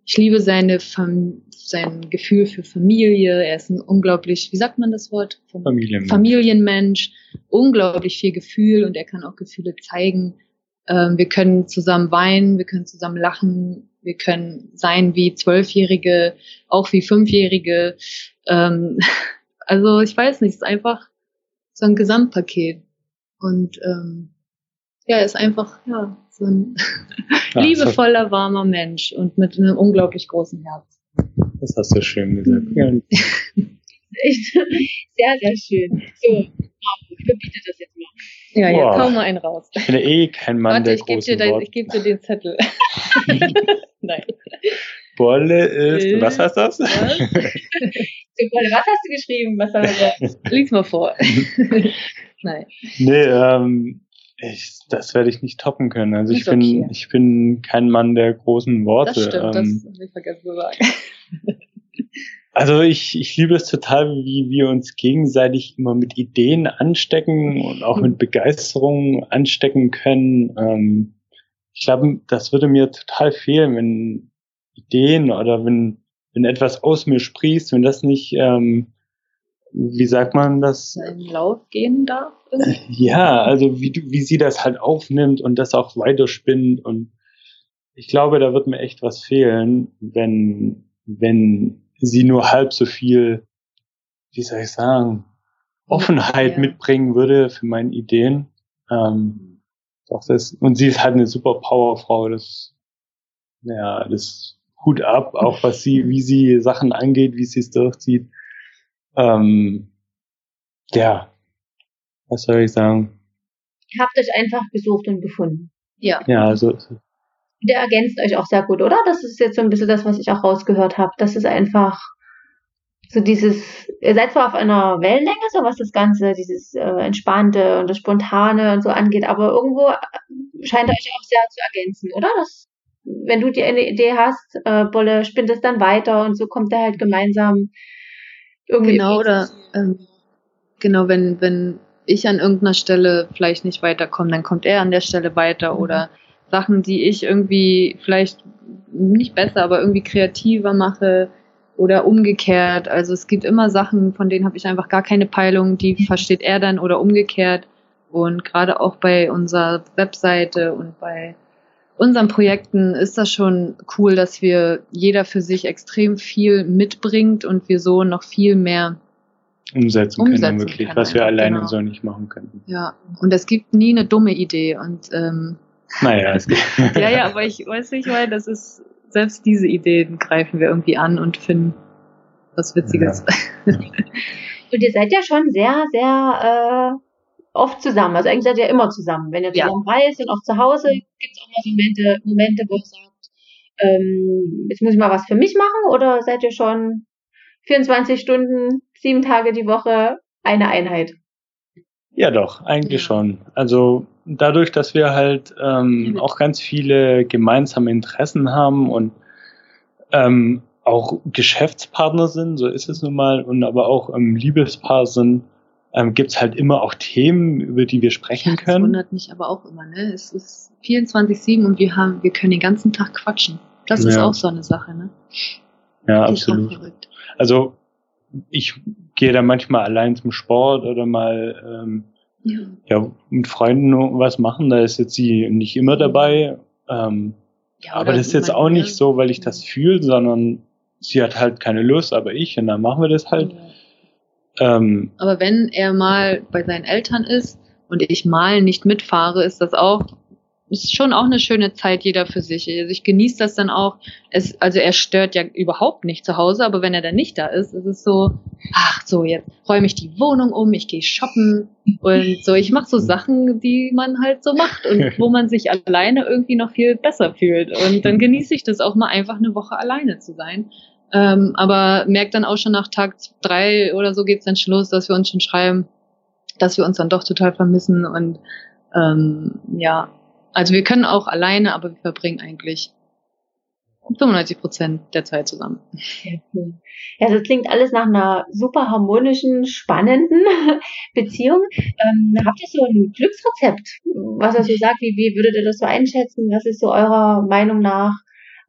ich liebe seine Fam sein Gefühl für Familie. Er ist ein unglaublich, wie sagt man das Wort? Familienmensch. Familienmensch, unglaublich viel Gefühl und er kann auch Gefühle zeigen. Ähm, wir können zusammen weinen, wir können zusammen lachen, wir können sein wie Zwölfjährige, auch wie Fünfjährige. Ähm, also ich weiß nicht, es ist einfach so ein Gesamtpaket. Und ähm, ja, er ist einfach ja, so ein Ja, liebevoller, warmer Mensch und mit einem unglaublich großen Herz. Das hast du schön gesagt. Ja, Echt sehr, sehr schön. So, ich verbiete das jetzt mal. Ja, Boah. jetzt hau mal einen raus. ich bin ja eh kein Mann Warte, der ich gebe großen dir, dein- Worte. ich geb dir den Zettel. Nein. Bolle ist, Ist- was heißt das? Wolle, was hast du geschrieben? Was soll das? Lies mal vor. Nein. nee, ähm, ich, das werde ich nicht toppen können. Also ich Ist bin, okay. ich bin kein Mann der großen Worte. Das stimmt, das ähm, habe ich vergessen zu sagen. Also ich, ich liebe es total, wie wir uns gegenseitig immer mit Ideen anstecken und auch mit Begeisterung anstecken können. Ähm, ich glaube, das würde mir total fehlen, wenn Ideen oder wenn, wenn etwas aus mir sprießt, wenn das nicht, ähm, wie sagt man das? Seinen Lauf gehen darf. Ja, also wie du, wie sie das halt aufnimmt und das auch weiterspinnt und ich glaube, da wird mir echt was fehlen, wenn, wenn sie nur halb so viel, wie soll ich sagen, Offenheit Ja. mitbringen würde für meine Ideen. Ähm, doch das, und sie ist halt eine super Powerfrau, das, ja, das Hut ab, auch was sie, wie sie Sachen angeht, wie sie es durchzieht. Ähm, ja, was soll ich sagen? Ihr habt euch einfach gesucht und gefunden. Ja. Ja, also Der ergänzt euch auch sehr gut, oder? Das ist jetzt so ein bisschen das, was ich auch rausgehört habe. Das ist einfach so dieses, ihr seid zwar auf einer Wellenlänge, so was das Ganze, dieses äh, Entspannte und das Spontane und so angeht, aber irgendwo scheint euch auch sehr zu ergänzen, oder? Das, wenn du die eine Idee hast, äh, Bolle spinnt es dann weiter und so kommt er halt gemeinsam irgendwie. Genau, oder ähm, genau, wenn, wenn ich an irgendeiner Stelle vielleicht nicht weiterkomme, dann kommt er an der Stelle weiter Mhm. oder Sachen, die ich irgendwie vielleicht nicht besser, aber irgendwie kreativer mache oder umgekehrt. Also es gibt immer Sachen, von denen habe ich einfach gar keine Peilung, die versteht er dann oder umgekehrt. Und gerade auch bei unserer Webseite und bei unseren Projekten ist das schon cool, dass wir jeder für sich extrem viel mitbringt und wir so noch viel mehr umsetzen, umsetzen können, wirklich, können was wir alleine genau. so nicht machen könnten. Ja, und es gibt nie eine dumme Idee und ähm, naja, es gibt ja, ja, aber ich weiß nicht, weil das ist selbst diese Ideen greifen wir irgendwie an und finden was Witziges. Ja. und ihr seid ja schon sehr, sehr äh, oft zusammen. Also eigentlich seid ihr ja immer zusammen. Wenn ihr zusammen ja. reist und auch zu Hause, gibt so Momente, Momente, wo ihr sagt, ähm, jetzt muss ich mal was für mich machen oder seid ihr schon 24 Stunden, sieben Tage die Woche eine Einheit? Ja, doch, eigentlich ja. schon. Also dadurch, dass wir halt ähm, auch ganz viele gemeinsame Interessen haben und ähm, auch Geschäftspartner sind, so ist es nun mal, und aber auch ähm, Liebespaar sind, ähm, gibt es halt immer auch Themen, über die wir sprechen ja, das können. Das wundert mich aber auch immer, ne? Es ist 24-7 und wir haben, wir können den ganzen Tag quatschen. Das ja. ist auch so eine Sache, ne? Ja, das absolut. Also ich gehe da manchmal allein zum Sport oder mal ähm, ja. ja mit Freunden was machen. Da ist jetzt sie nicht immer dabei. Ähm, ja, aber das ist jetzt auch nicht so, weil ich das fühle, sondern sie hat halt keine Lust, aber ich und dann machen wir das halt. Ja. Ähm, Aber wenn er mal bei seinen Eltern ist und ich mal nicht mitfahre, ist das auch ist schon auch eine schöne Zeit, jeder für sich. Also ich genieße das dann auch. Es, also er stört ja überhaupt nicht zu Hause, aber wenn er dann nicht da ist, ist es so, ach so, jetzt räume ich die Wohnung um, ich gehe shoppen und so. Ich mache so Sachen, die man halt so macht und wo man sich alleine irgendwie noch viel besser fühlt. Und dann genieße ich das auch mal einfach eine Woche alleine zu sein. Ähm, aber merkt dann auch schon nach Tag drei oder so geht's dann Schluss, dass wir uns schon schreiben, dass wir uns dann doch total vermissen und ähm, ja, also wir können auch alleine, aber wir verbringen eigentlich 95 Prozent der Zeit zusammen. Ja, das klingt alles nach einer super harmonischen, spannenden Beziehung. Ähm, habt ihr so ein Glücksrezept, was er so sagt? Wie, wie würdet ihr das so einschätzen? Was ist so eurer Meinung nach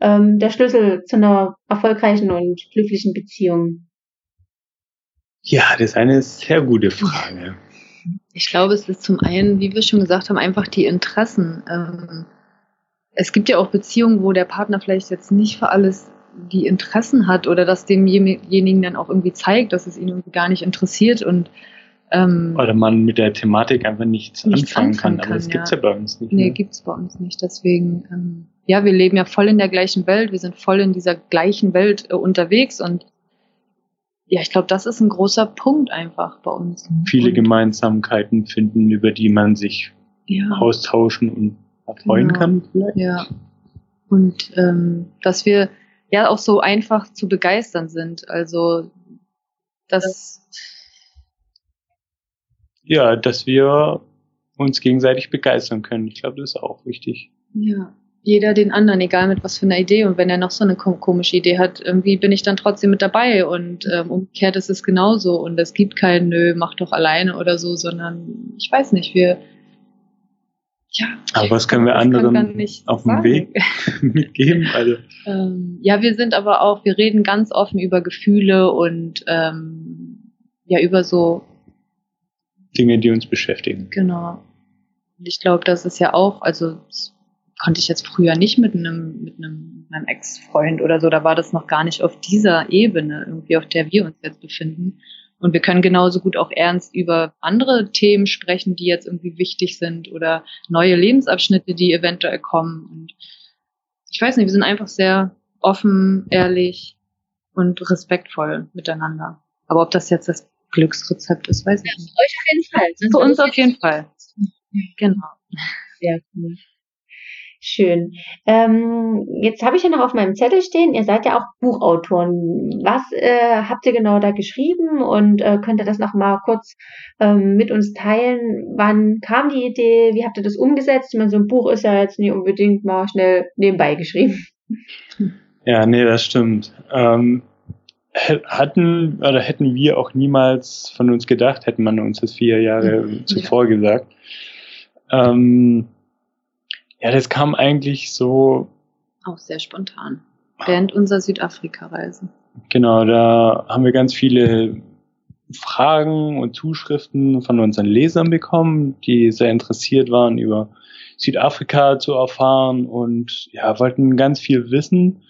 ähm, der Schlüssel zu einer erfolgreichen und glücklichen Beziehung? Ja, das ist eine sehr gute Frage. Ich glaube, es ist zum einen, wie wir schon gesagt haben, einfach die Interessen. Ähm, es gibt ja auch Beziehungen, wo der Partner vielleicht jetzt nicht für alles die Interessen hat oder dass demjenigen dann auch irgendwie zeigt, dass es ihn irgendwie gar nicht interessiert und ähm, oder man mit der Thematik einfach nichts, nichts anfangen, anfangen, kann. Aber das ja. gibt's ja bei uns nicht. Nee, ne? gibt's bei uns nicht. Deswegen, ähm, ja, wir leben ja voll in der gleichen Welt. Wir sind voll in dieser gleichen Welt äh, unterwegs und ja, ich glaube, das ist ein großer Punkt einfach bei uns. Viele und, Gemeinsamkeiten finden, über die man sich ja. austauschen und erfreuen genau. kann. Vielleicht. Ja. Und ähm, dass wir ja auch so einfach zu begeistern sind. Also das ja, dass wir uns gegenseitig begeistern können. Ich glaube, das ist auch wichtig. Ja, jeder den anderen, egal mit was für einer Idee. Und wenn er noch so eine komische Idee hat, irgendwie bin ich dann trotzdem mit dabei. Und ähm, umgekehrt ist es genauso. Und es gibt kein Nö, mach doch alleine oder so, sondern ich weiß nicht, wir. Ja, aber was können wir anderen auf dem Weg mitgeben? Also. Ähm, ja, wir sind aber auch, wir reden ganz offen über Gefühle und ähm, ja, über so Dinge, die uns beschäftigen. Genau. Und ich glaube, das ist ja auch, also konnte ich jetzt früher nicht mit einem, mit einem meinem Ex-Freund oder so, da war das noch gar nicht auf dieser Ebene, irgendwie, auf der wir uns jetzt befinden. Und wir können genauso gut auch ernst über andere Themen sprechen, die jetzt irgendwie wichtig sind oder neue Lebensabschnitte, die eventuell kommen. Und ich weiß nicht, wir sind einfach sehr offen, ehrlich und respektvoll miteinander. Aber ob das jetzt das Glücksrezept ist, weiß ich ja, nicht. Für euch auf jeden Fall. Für uns auf jeden Fall. Genau. Sehr cool. Schön. Ähm, jetzt habe ich ja noch auf meinem Zettel stehen, ihr seid ja auch Buchautoren. Was äh, habt ihr genau da geschrieben und äh, könnt ihr das noch mal kurz ähm, mit uns teilen? Wann kam die Idee? Wie habt ihr das umgesetzt? Ich meine, so ein Buch ist ja jetzt nicht unbedingt mal schnell nebenbei geschrieben. Ja, nee, das stimmt. Ähm, hatten oder hätten wir auch niemals von uns gedacht, hätten man uns das vier Jahre mhm. zuvor ja. gesagt. Ähm, ja, das kam eigentlich so. Auch sehr spontan. Während unserer Südafrika-Reise. Genau, da haben wir ganz viele Fragen und Zuschriften von unseren Lesern bekommen, die sehr interessiert waren, über Südafrika zu erfahren und ja, wollten ganz viel wissen.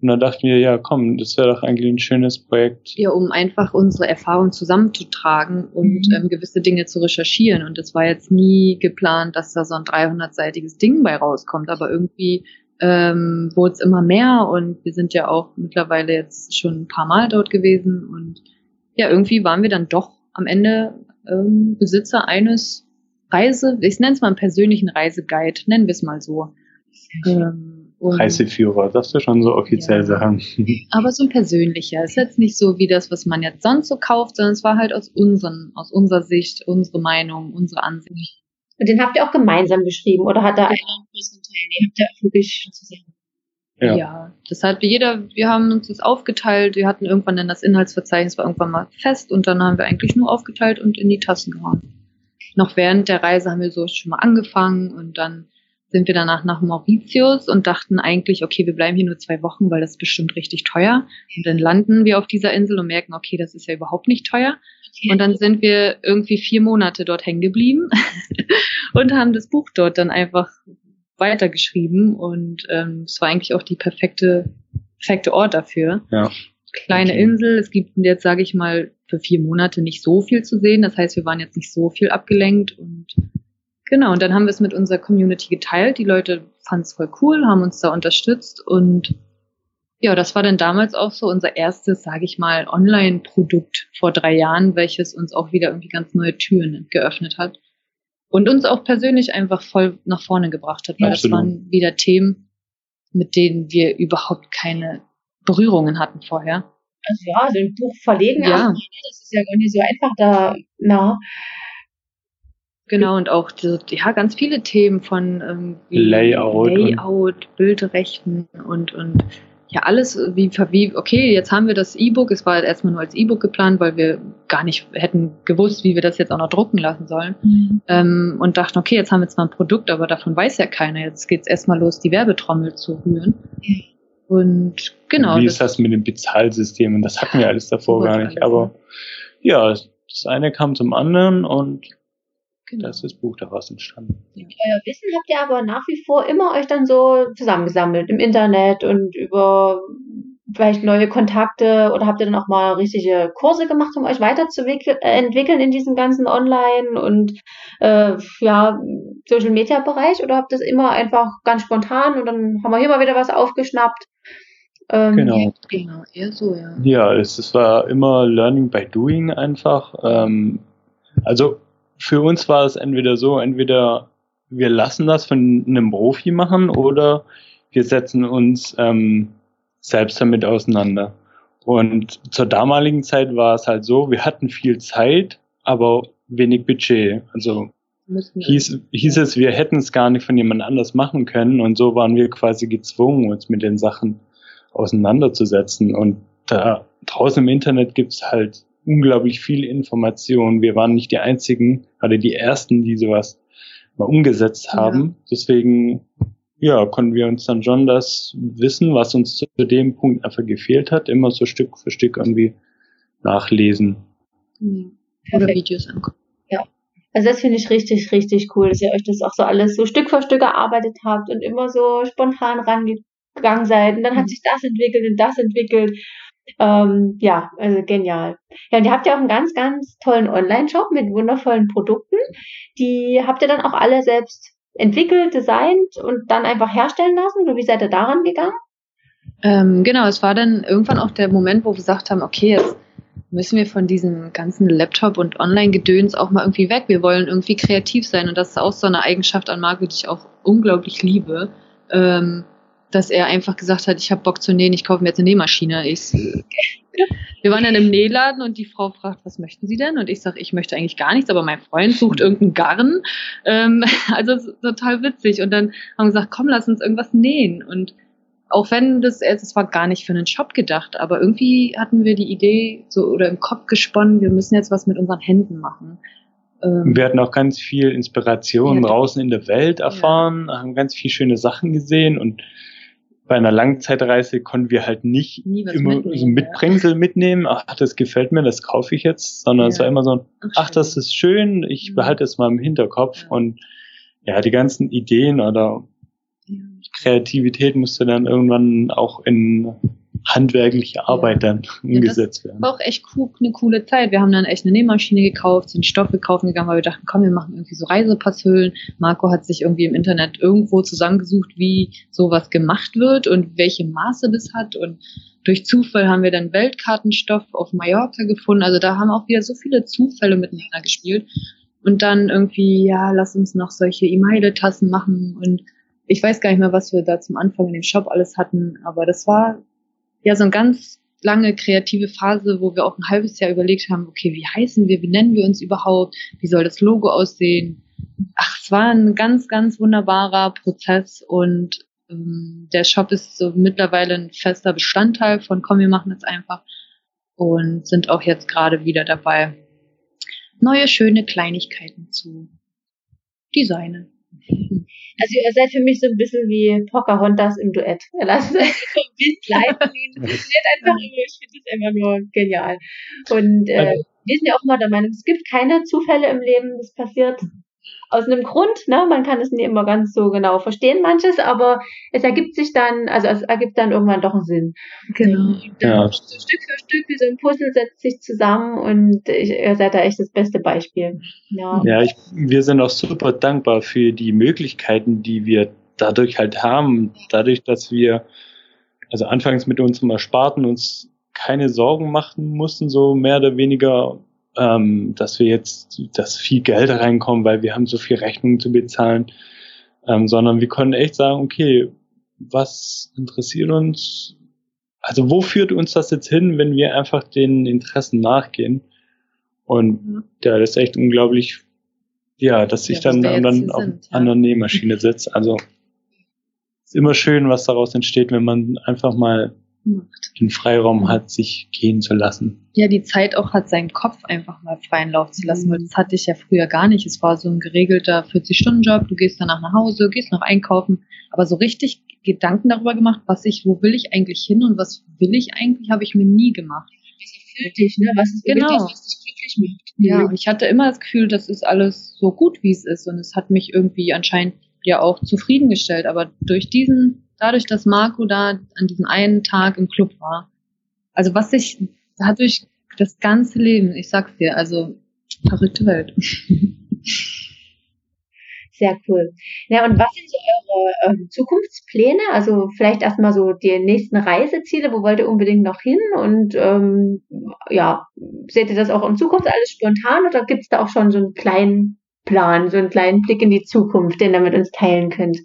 Und dann dachten wir, ja, komm, das wäre doch eigentlich ein schönes Projekt. Ja, um einfach unsere Erfahrungen zusammenzutragen und mhm. ähm, gewisse Dinge zu recherchieren. Und es war jetzt nie geplant, dass da so ein 300-seitiges Ding bei rauskommt, aber irgendwie ähm, wurde es immer mehr und wir sind ja auch mittlerweile jetzt schon ein paar Mal dort gewesen und ja, irgendwie waren wir dann doch am Ende ähm, Besitzer eines Reise, ich nenne es mal einen persönlichen Reiseguide, nennen wir es mal so. Ähm, Reiseführer, darfst du schon so offiziell ja. sagen. Aber so ein persönlicher. Es ist jetzt nicht so wie das, was man jetzt sonst so kauft, sondern es war halt aus unseren, aus unserer Sicht, unsere Meinung, unsere Ansicht. Und den habt ihr auch gemeinsam geschrieben oder hat da einer einen größeren Teil? Nee, habt ihr wirklich zusammen. Ja. ja, das hat jeder, wir haben uns das aufgeteilt, wir hatten irgendwann dann das Inhaltsverzeichnis war irgendwann mal fest und dann haben wir eigentlich nur aufgeteilt und in die Tassen gehauen. Noch während der Reise haben wir so schon mal angefangen und dann sind wir danach nach Mauritius und dachten eigentlich, okay, wir bleiben hier nur zwei Wochen, weil das ist bestimmt richtig teuer. Und dann landen wir auf dieser Insel und merken, okay, das ist ja überhaupt nicht teuer. Und dann sind wir irgendwie vier Monate dort hängen geblieben und haben das Buch dort dann einfach weitergeschrieben und ähm, es war eigentlich auch die perfekte, perfekte Ort dafür. Ja. Kleine okay. Insel, es gibt jetzt, sage ich mal, für vier Monate nicht so viel zu sehen. Das heißt, wir waren jetzt nicht so viel abgelenkt und genau, und dann haben wir es mit unserer Community geteilt. Die Leute fanden es voll cool, haben uns da unterstützt und ja, das war dann damals auch so unser erstes, sage ich mal, Online-Produkt vor drei Jahren, welches uns auch wieder irgendwie ganz neue Türen geöffnet hat und uns auch persönlich einfach voll nach vorne gebracht hat, weil Absolut. das waren wieder Themen, mit denen wir überhaupt keine Berührungen hatten vorher. Also ja, so ein Buch verlegen ja. erstmal, ne? das ist ja gar nicht so einfach da, na. Genau, und auch die, ja, ganz viele Themen von ähm, Layout, Layout Bildrechten und, und ja alles wie, wie, okay, jetzt haben wir das E-Book, es war halt erstmal nur als E-Book geplant, weil wir gar nicht hätten gewusst, wie wir das jetzt auch noch drucken lassen sollen. Mhm. Ähm, und dachten, okay, jetzt haben wir zwar ein Produkt, aber davon weiß ja keiner. Jetzt geht's erstmal los, die Werbetrommel zu rühren. Und genau. Wie ist das mit dem Bezahlsystem? Und das hatten wir alles davor gar nicht. Aber ja, das eine kam zum anderen und Genau. Da ist das Buch daraus entstanden. Ja. Euer Wissen habt ihr aber nach wie vor immer euch dann so zusammengesammelt im Internet und über vielleicht neue Kontakte oder habt ihr dann auch mal richtige Kurse gemacht, um euch weiterzuentwickeln äh, in diesem ganzen Online- und äh, ja, Social-Media-Bereich oder habt ihr das immer einfach ganz spontan und dann haben wir hier mal wieder was aufgeschnappt? Ähm, genau. Genau, eher so, ja. Ja, es, es war immer Learning by Doing einfach. Ähm, also für uns war es entweder so, entweder wir lassen das von einem Profi machen oder wir setzen uns ähm, selbst damit auseinander. Und zur damaligen Zeit war es halt so, wir hatten viel Zeit, aber wenig Budget. Also hieß, hieß es, wir hätten es gar nicht von jemand anders machen können und so waren wir quasi gezwungen, uns mit den Sachen auseinanderzusetzen. Und da draußen im Internet gibt's halt unglaublich viel Information. Wir waren nicht die einzigen, oder die ersten, die sowas mal umgesetzt haben. Ja. Deswegen, ja, konnten wir uns dann schon das Wissen, was uns zu dem Punkt einfach gefehlt hat, immer so Stück für Stück irgendwie nachlesen. Mhm. Oder Videos angucken. Ja. Also das finde ich richtig, richtig cool, dass ihr euch das auch so alles so Stück für Stück erarbeitet habt und immer so spontan rangegangen seid. Und dann hat mhm. sich das entwickelt und das entwickelt. Ähm, ja, also genial. Ja, und ihr habt ja auch einen ganz, ganz tollen Online-Shop mit wundervollen Produkten. Die habt ihr dann auch alle selbst entwickelt, designt und dann einfach herstellen lassen? Wie seid ihr daran gegangen? Ähm, genau, es war dann irgendwann auch der Moment, wo wir gesagt haben, okay, jetzt müssen wir von diesem ganzen Laptop und Online-Gedöns auch mal irgendwie weg. Wir wollen irgendwie kreativ sein und das ist auch so eine Eigenschaft an Marco, die ich auch unglaublich liebe. Ähm, dass er einfach gesagt hat, ich habe Bock zu nähen, ich kaufe mir jetzt eine Nähmaschine. Ich, wir waren dann im Nähladen und die Frau fragt, was möchten Sie denn? Und ich sage, ich möchte eigentlich gar nichts, aber mein Freund sucht irgendeinen Garn. Ähm, also total witzig. Und dann haben wir gesagt, komm, lass uns irgendwas nähen. Und auch wenn das, es war gar nicht für einen Shop gedacht, aber irgendwie hatten wir die Idee so oder im Kopf gesponnen, wir müssen jetzt was mit unseren Händen machen. Ähm, wir hatten auch ganz viel Inspiration ja, draußen in der Welt erfahren, ja. haben ganz viele schöne Sachen gesehen und bei einer Langzeitreise konnten wir halt nicht immer mitnehmen, so ein Mitbringsel ja. mitnehmen, ach, das gefällt mir, das kaufe ich jetzt, sondern ja. es war immer so, ach, ach das ist schön, ich mhm. behalte es mal im Hinterkopf ja. und ja, die ganzen Ideen oder Kreativität musste dann irgendwann auch in handwerkliche Arbeit ja. dann umgesetzt ja, werden. War auch echt cool, eine coole Zeit. Wir haben dann echt eine Nähmaschine gekauft, sind Stoffe kaufen gegangen, weil wir dachten, komm, wir machen irgendwie so Reisepasshüllen. Marco hat sich irgendwie im Internet irgendwo zusammengesucht, wie sowas gemacht wird und welche Maße das hat und durch Zufall haben wir dann Weltkartenstoff auf Mallorca gefunden. Also da haben auch wieder so viele Zufälle miteinander gespielt. Und dann irgendwie, ja, lass uns noch solche E-Mail-Tassen machen und ich weiß gar nicht mehr, was wir da zum Anfang in dem Shop alles hatten, aber das war ja so eine ganz lange kreative Phase, wo wir auch ein halbes Jahr überlegt haben, okay, wie heißen wir, wie nennen wir uns überhaupt, wie soll das Logo aussehen. Ach, es war ein ganz, ganz wunderbarer Prozess und ähm, der Shop ist so mittlerweile ein fester Bestandteil von Komm, wir machen das einfach und sind auch jetzt gerade wieder dabei, neue schöne Kleinigkeiten zu designen. Also ihr seid für mich so ein bisschen wie Pocahontas im Duett. Ihr lasst euch so ein Bild leiten und funktioniert einfach immer. Ich finde das einfach nur genial. Und äh, also wir sind ja auch mal der Meinung, es gibt keine Zufälle im Leben, das passiert aus einem Grund, ne? Man kann es nicht immer ganz so genau verstehen, manches, aber es ergibt sich dann, also es ergibt dann irgendwann doch einen Sinn. Genau. Ja. So Stück für Stück wie so ein Puzzle setzt sich zusammen und ich, ihr seid da echt das beste Beispiel. Ja, ja ich, wir sind auch super dankbar für die Möglichkeiten, die wir dadurch halt haben, dadurch, dass wir also anfangs mit unserem Ersparten uns keine Sorgen machen mussten, so mehr oder weniger ähm, dass wir jetzt, dass viel Geld reinkommt, weil wir haben so viel Rechnungen zu bezahlen, ähm, sondern wir können echt sagen, okay, was interessiert uns? Also wo führt uns das jetzt hin, wenn wir einfach den Interessen nachgehen? Und mhm. ja, das ist echt unglaublich, ja, dass ich ja, dann, dann auf sind, ja. einer Nähmaschine sitze. Also ist immer schön, was daraus entsteht, wenn man einfach mal macht. Den Freiraum hat, sich gehen zu lassen. Ja, die Zeit auch hat, seinen Kopf einfach mal freien Lauf zu lassen, mhm. weil das hatte ich ja früher gar nicht. Es war so ein geregelter 40-Stunden-Job, du gehst danach nach Hause, gehst noch einkaufen, aber so richtig Gedanken darüber gemacht, was ich, wo will ich eigentlich hin und was will ich eigentlich, habe ich mir nie gemacht. Was erfüllt dich, ne? Was ist genau. das, was dich glücklich macht? Ja, und ich hatte immer das Gefühl, das ist alles so gut, wie es ist und es hat mich irgendwie anscheinend ja auch zufriedengestellt, aber durch diesen dadurch, dass Marco da an diesem einen Tag im Club war. Also was sich dadurch das ganze Leben, ich sag's dir, also verrückte Welt. Sehr cool. Ja, und was sind so eure ähm, Zukunftspläne? Also vielleicht erstmal so die nächsten Reiseziele, wo wollt ihr unbedingt noch hin? Und ähm, ja, seht ihr das auch in Zukunft alles spontan oder gibt's da auch schon so einen kleinen Plan, so einen kleinen Blick in die Zukunft, den ihr mit uns teilen könnt?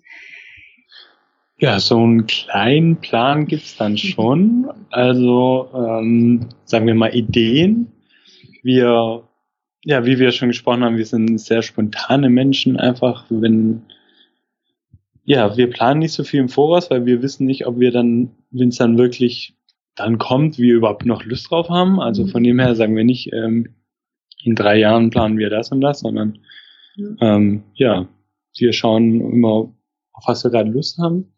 Ja, so einen kleinen Plan gibt's dann schon. Also ähm, sagen wir mal Ideen. Wir, ja, wie wir schon gesprochen haben, wir sind sehr spontane Menschen. Einfach, wenn ja, wir planen nicht so viel im Voraus, weil wir wissen nicht, ob wir dann, wenn es dann wirklich dann kommt, wir überhaupt noch Lust drauf haben. Also von dem her sagen wir nicht, ähm, in drei Jahren planen wir das und das, sondern ähm, ja, wir schauen immer, auf was wir gerade Lust haben.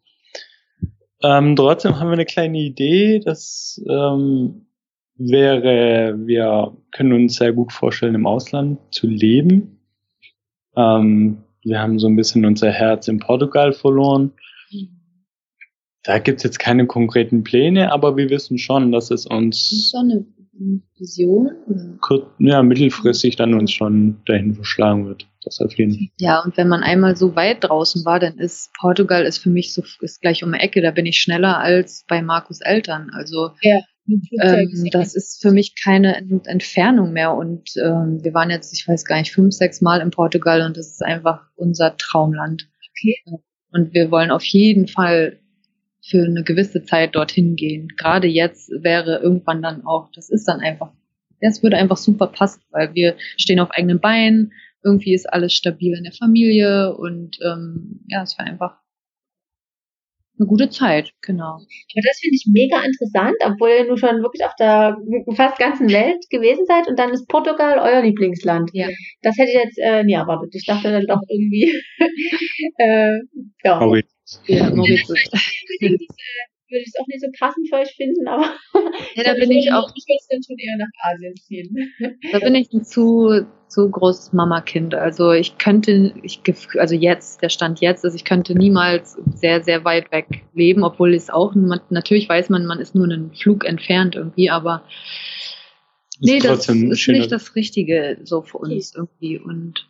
Ähm, trotzdem haben wir eine kleine Idee, das ähm, wäre, wir können uns sehr gut vorstellen, im Ausland zu leben. Ähm, wir haben so ein bisschen unser Herz in Portugal verloren. Da gibt's jetzt keine konkreten Pläne, aber wir wissen schon, dass es uns so eine Vision kurz, ja, mittelfristig dann uns schon dahin verschlagen wird. Das auf jeden Fall. Ja, und wenn man einmal so weit draußen war, dann ist Portugal ist für mich so ist gleich um die Ecke. Da bin ich schneller als bei Markus Eltern. Also ja. Ähm, das ist für mich keine Entfernung mehr. Und ähm, wir waren jetzt, ich weiß gar nicht, fünf, sechs Mal in Portugal und das ist einfach unser Traumland. Okay. Und wir wollen auf jeden Fall für eine gewisse Zeit dorthin gehen. Gerade jetzt wäre irgendwann dann auch, das ist dann einfach, das würde einfach super passen, weil wir stehen auf eigenen Beinen, irgendwie ist alles stabil in der Familie und ähm, ja, es wäre einfach eine gute Zeit, genau. Aber das finde ich mega interessant, obwohl ihr nur schon wirklich auf der fast ganzen Welt gewesen seid und dann ist Portugal euer Lieblingsland. Ja. Das hätte ich jetzt äh, nie erwartet. Ich dachte dann doch irgendwie, äh, ja. Mauritius. Ja, Mauritius. Würde ich es auch nicht so passend für euch finden, aber Ja, da bin ich auch, ich würde es dann schon eher nach Asien ziehen. da bin ich ein zu, zu großes Mama-Kind. Also ich könnte, ich, also jetzt, der Stand jetzt ist, ich könnte niemals sehr, sehr weit weg leben, obwohl es auch, man, natürlich weiß man, man ist nur einen Flug entfernt irgendwie, aber nee, das ist nicht das Richtige so für uns irgendwie und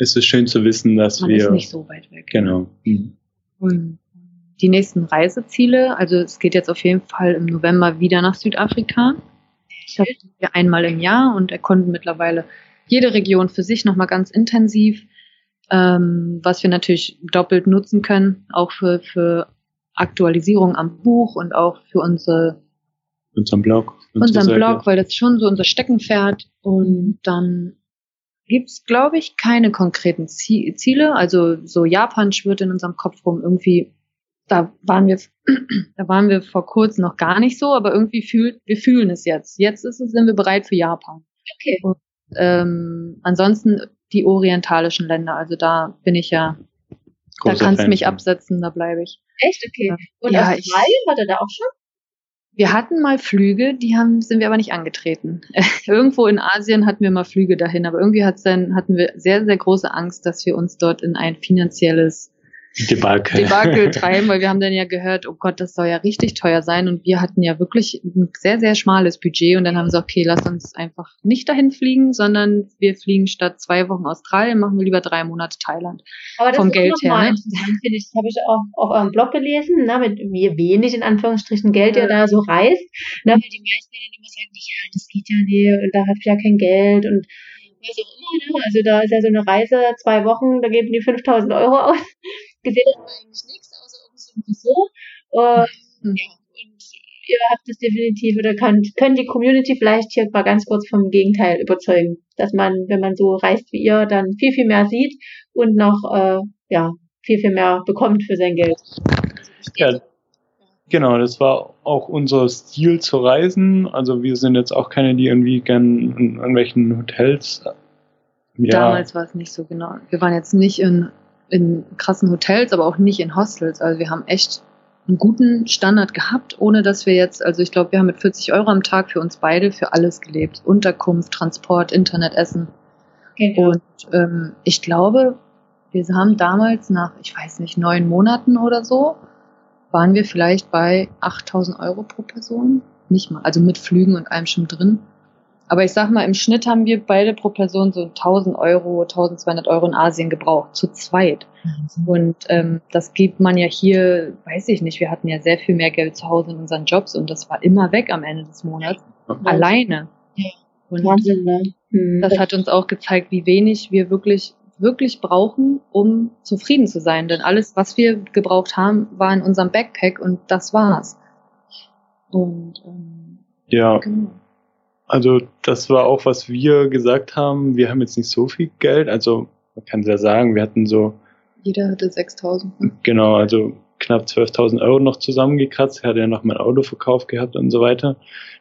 es ist schön zu wissen, dass man wir, ist nicht so weit weg. genau. Mhm. Und die nächsten Reiseziele, also es geht jetzt auf jeden Fall im November wieder nach Südafrika. Das tun wir einmal im Jahr und erkunden mittlerweile jede Region für sich nochmal ganz intensiv, ähm, was wir natürlich doppelt nutzen können, auch für, für Aktualisierung am Buch und auch für unsere, Unseren Blog. unsere unseren Seite. Blog, weil das schon so unser Steckenpferd und dann gibt's glaube ich, keine konkreten Zie- Ziele. Also so Japan schwirrt in unserem Kopf rum. Irgendwie, da waren wir, da waren wir vor kurzem noch gar nicht so, aber irgendwie fühlt, wir fühlen es jetzt. Jetzt ist es, sind wir bereit für Japan. Okay. Und, ähm, ansonsten die orientalischen Länder. Also da bin ich ja, da Großer kannst du mich absetzen, da bleibe ich. Echt? Okay. Und Ja, Australien ich- war da auch schon? Wir hatten mal Flüge, die haben, sind wir aber nicht angetreten. Irgendwo in Asien hatten wir mal Flüge dahin, aber irgendwie hat's dann, hatten wir sehr, sehr große Angst, dass wir uns dort in ein finanzielles Debakel. Debakel treiben, weil wir haben dann ja gehört, oh Gott, das soll ja richtig teuer sein und wir hatten ja wirklich ein sehr, sehr schmales Budget und dann haben sie, okay, lass uns einfach nicht dahin fliegen, sondern wir fliegen statt zwei Wochen Australien, machen wir lieber drei Monate Thailand. Aber das Vom ist Geld noch her, mal ne? interessant, finde ich. Das habe ich auch auf eurem Blog gelesen, ne, mit wie wenig in Anführungsstrichen Geld ihr da so reist. Ne, weil die meisten ja dann immer sagen, ja, das geht ja nicht und da habt ihr ja kein Geld und was auch immer. Ne? Also da ist ja so eine Reise, zwei Wochen, da geben die 5000 Euro aus. Gesehen hat man eigentlich nichts, außer so Ressort. Und, Mhm. ja, und ihr habt es definitiv oder könnt, können die Community vielleicht hier mal ganz kurz vom Gegenteil überzeugen. Dass man, wenn man so reist wie ihr, dann viel, viel mehr sieht und noch, äh, ja, viel, viel mehr bekommt für sein Geld. Ja, genau, das war auch unser Stil zu reisen. Also wir sind jetzt auch keine, die irgendwie gern in irgendwelchen Hotels. Ja, Damals war es nicht so genau. Wir waren jetzt nicht in, in krassen Hotels, aber auch nicht in Hostels. Also wir haben echt einen guten Standard gehabt, ohne dass wir jetzt, also ich glaube, wir haben mit 40 Euro am Tag für uns beide für alles gelebt. Unterkunft, Transport, Internet, Essen. Genau. Und ähm, ich glaube, wir haben damals nach, ich weiß nicht, neun Monaten oder so, waren wir vielleicht bei 8000 Euro pro Person. Nicht mal, also mit Flügen und allem schon drin. Aber ich sag mal, im Schnitt haben wir beide pro Person so 1000 Euro, 1200 Euro in Asien gebraucht, zu zweit. Und ähm, das gibt man ja hier, weiß ich nicht, wir hatten ja sehr viel mehr Geld zu Hause in unseren Jobs und das war immer weg am Ende des Monats. Alleine. Ja. Und Wahnsinn, ne? Hm. das hat uns auch gezeigt, wie wenig wir wirklich, wirklich brauchen, um zufrieden zu sein. Denn alles, was wir gebraucht haben, war in unserem Backpack und das war's. Und ähm, ja, genau. Also das war auch, was wir gesagt haben. Wir haben jetzt nicht so viel Geld. Also man kann ja sagen, wir hatten so jeder hatte 6000. Genau, also knapp 12.000 Euro noch zusammengekratzt. Er hatte ja noch mein Auto verkauft gehabt und so weiter.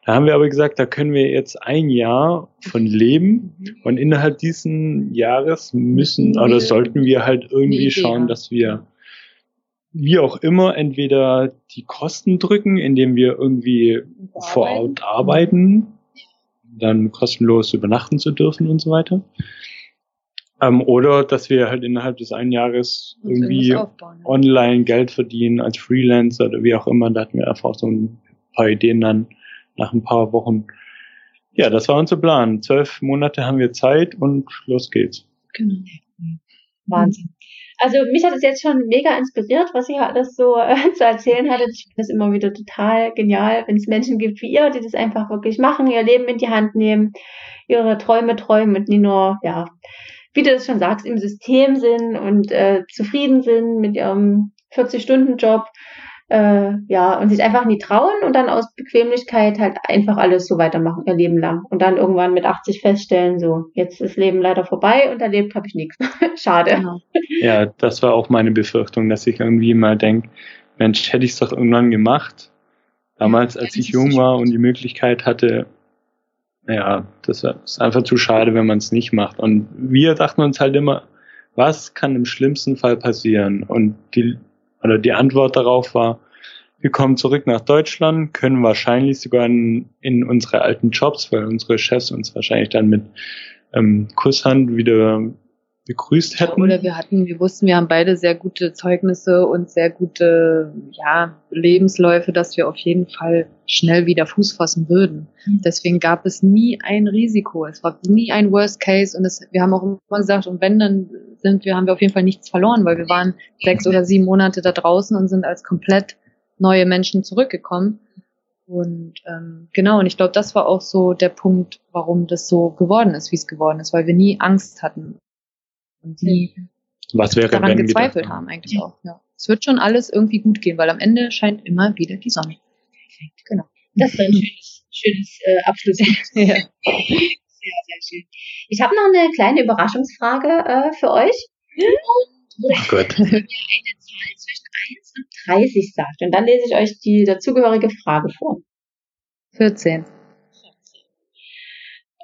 Da haben wir aber gesagt, da können wir jetzt ein Jahr von leben und innerhalb diesen Jahres müssen oder sollten wir halt irgendwie Idee schauen, haben. dass wir wie auch immer entweder die Kosten drücken, indem wir irgendwie vor Ort arbeiten, dann kostenlos übernachten zu dürfen und so weiter. Ähm, oder dass wir halt innerhalb des einen Jahres irgendwie aufbauen, ja. online Geld verdienen als Freelancer oder wie auch immer. Da hatten wir einfach so ein paar Ideen dann nach ein paar Wochen. Ja, das war unser Plan. Zwölf Monate haben wir Zeit und los geht's. Genau. Wahnsinn. Also mich hat es jetzt schon mega inspiriert, was ihr alles so äh, zu erzählen hattet. Ich finde das immer wieder total genial, wenn es Menschen gibt wie ihr, die das einfach wirklich machen, ihr Leben in die Hand nehmen, ihre Träume träumen und nie nur, ja, wie du das schon sagst, im System sind und äh, zufrieden sind mit ihrem 40-Stunden-Job. Äh, ja, und sich einfach nie trauen und dann aus Bequemlichkeit halt einfach alles so weitermachen, ihr Leben lang. Und dann irgendwann mit 80 feststellen, so, jetzt ist Leben leider vorbei und erlebt habe ich nichts. Schade. Genau. Ja, das war auch meine Befürchtung, dass ich irgendwie mal denke, Mensch, hätte ich es doch irgendwann gemacht. Damals, als ich jung war und die Möglichkeit hatte, ja, das ist einfach zu schade, wenn man es nicht macht. Und wir dachten uns halt immer, was kann im schlimmsten Fall passieren? Und die, oder die Antwort darauf war, wir kommen zurück nach Deutschland, können wahrscheinlich sogar in, in unsere alten Jobs, weil unsere Chefs uns wahrscheinlich dann mit ähm, Kusshand wieder begrüßt hätten. Oder wir hatten, wir wussten, wir haben beide sehr gute Zeugnisse und sehr gute ja, Lebensläufe, dass wir auf jeden Fall schnell wieder Fuß fassen würden. Mhm. Deswegen gab es nie ein Risiko. Es war nie ein Worst Case und es, wir haben auch immer gesagt, und wenn dann sind wir, haben wir auf jeden Fall nichts verloren, weil wir waren sechs oder sieben Monate da draußen und sind als komplett neue Menschen zurückgekommen. Und ähm, genau, und ich glaube, das war auch so der Punkt, warum das so geworden ist, wie es geworden ist, weil wir nie Angst hatten und nie Was wäre, daran gezweifelt haben eigentlich auch. Ja. Es wird schon alles irgendwie gut gehen, weil am Ende scheint immer wieder die Sonne. Perfekt, genau. Das ist ein schönes, schönes äh, Abschluss. ja. Sehr, sehr schön. Ich habe noch eine kleine Überraschungsfrage äh, für euch. Und oh Gott. mir eine Zahl zwischen 1 und 30 sagt. Und dann lese ich euch die dazugehörige Frage vor. 14.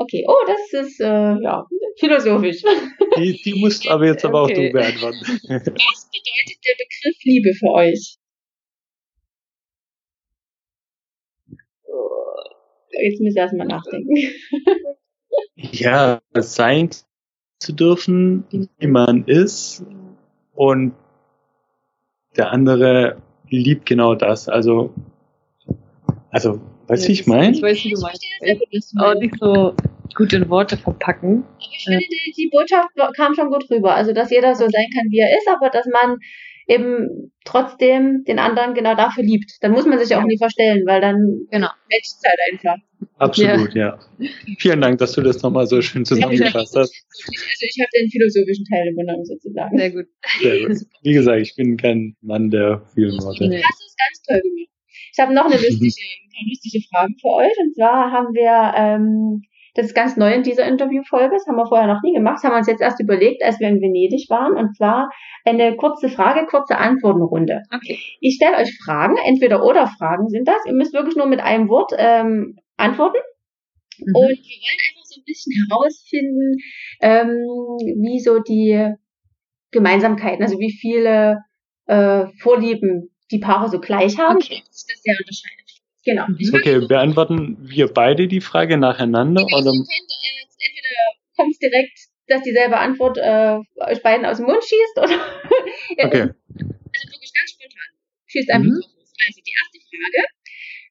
Okay, oh, das ist äh, ja philosophisch. Die, die musst aber jetzt aber okay. auch du beantworten. Was bedeutet der Begriff Liebe für euch? Jetzt müssen wir erstmal nachdenken. Ja, sein zu dürfen, wie man ist und der andere liebt genau das. Also, also, weißt du, ja, ich meine? Ich weiß, wie du meinst. Ich auch nicht so gut in Worte verpacken. Ich finde, die, die Botschaft kam schon gut rüber. Also, dass jeder so sein kann, wie er ist, aber dass man eben trotzdem den anderen genau dafür liebt. Dann muss man sich ja auch nie verstellen, weil dann genau. matcht es halt einfach. Absolut, ja. ja. Vielen Dank, dass du das nochmal so schön zusammengefasst hast. Also ich habe den philosophischen Teil übernommen sozusagen. Sehr gut. Sehr gut. Wie gesagt, ich bin kein Mann der vielen Worte. Du hast es ganz toll gemacht. Ich habe noch eine lustige, eine lustige Frage für euch. Und zwar haben wir ähm, das ist ganz neu in dieser Interviewfolge. Das haben wir vorher noch nie gemacht. Das haben wir uns jetzt erst überlegt, als wir in Venedig waren. Und zwar eine kurze Frage, kurze Antwortenrunde. Okay. Ich stelle euch Fragen, entweder oder Fragen sind das. Ihr müsst wirklich nur mit einem Wort ähm, antworten. Mhm. Und wir wollen einfach so ein bisschen herausfinden, ähm, wie so die Gemeinsamkeiten, also wie viele äh, Vorlieben die Paare so gleich haben. Okay. Das sehr unterscheidet. Genau. Mhm. Okay, beantworten wir beide die Frage nacheinander? Oder? Äh, entweder kommt direkt, dass dieselbe Antwort äh, euch beiden aus dem Mund schießt oder okay. also wirklich ganz spontan. Schießt einfach mhm. los. Also die erste Frage.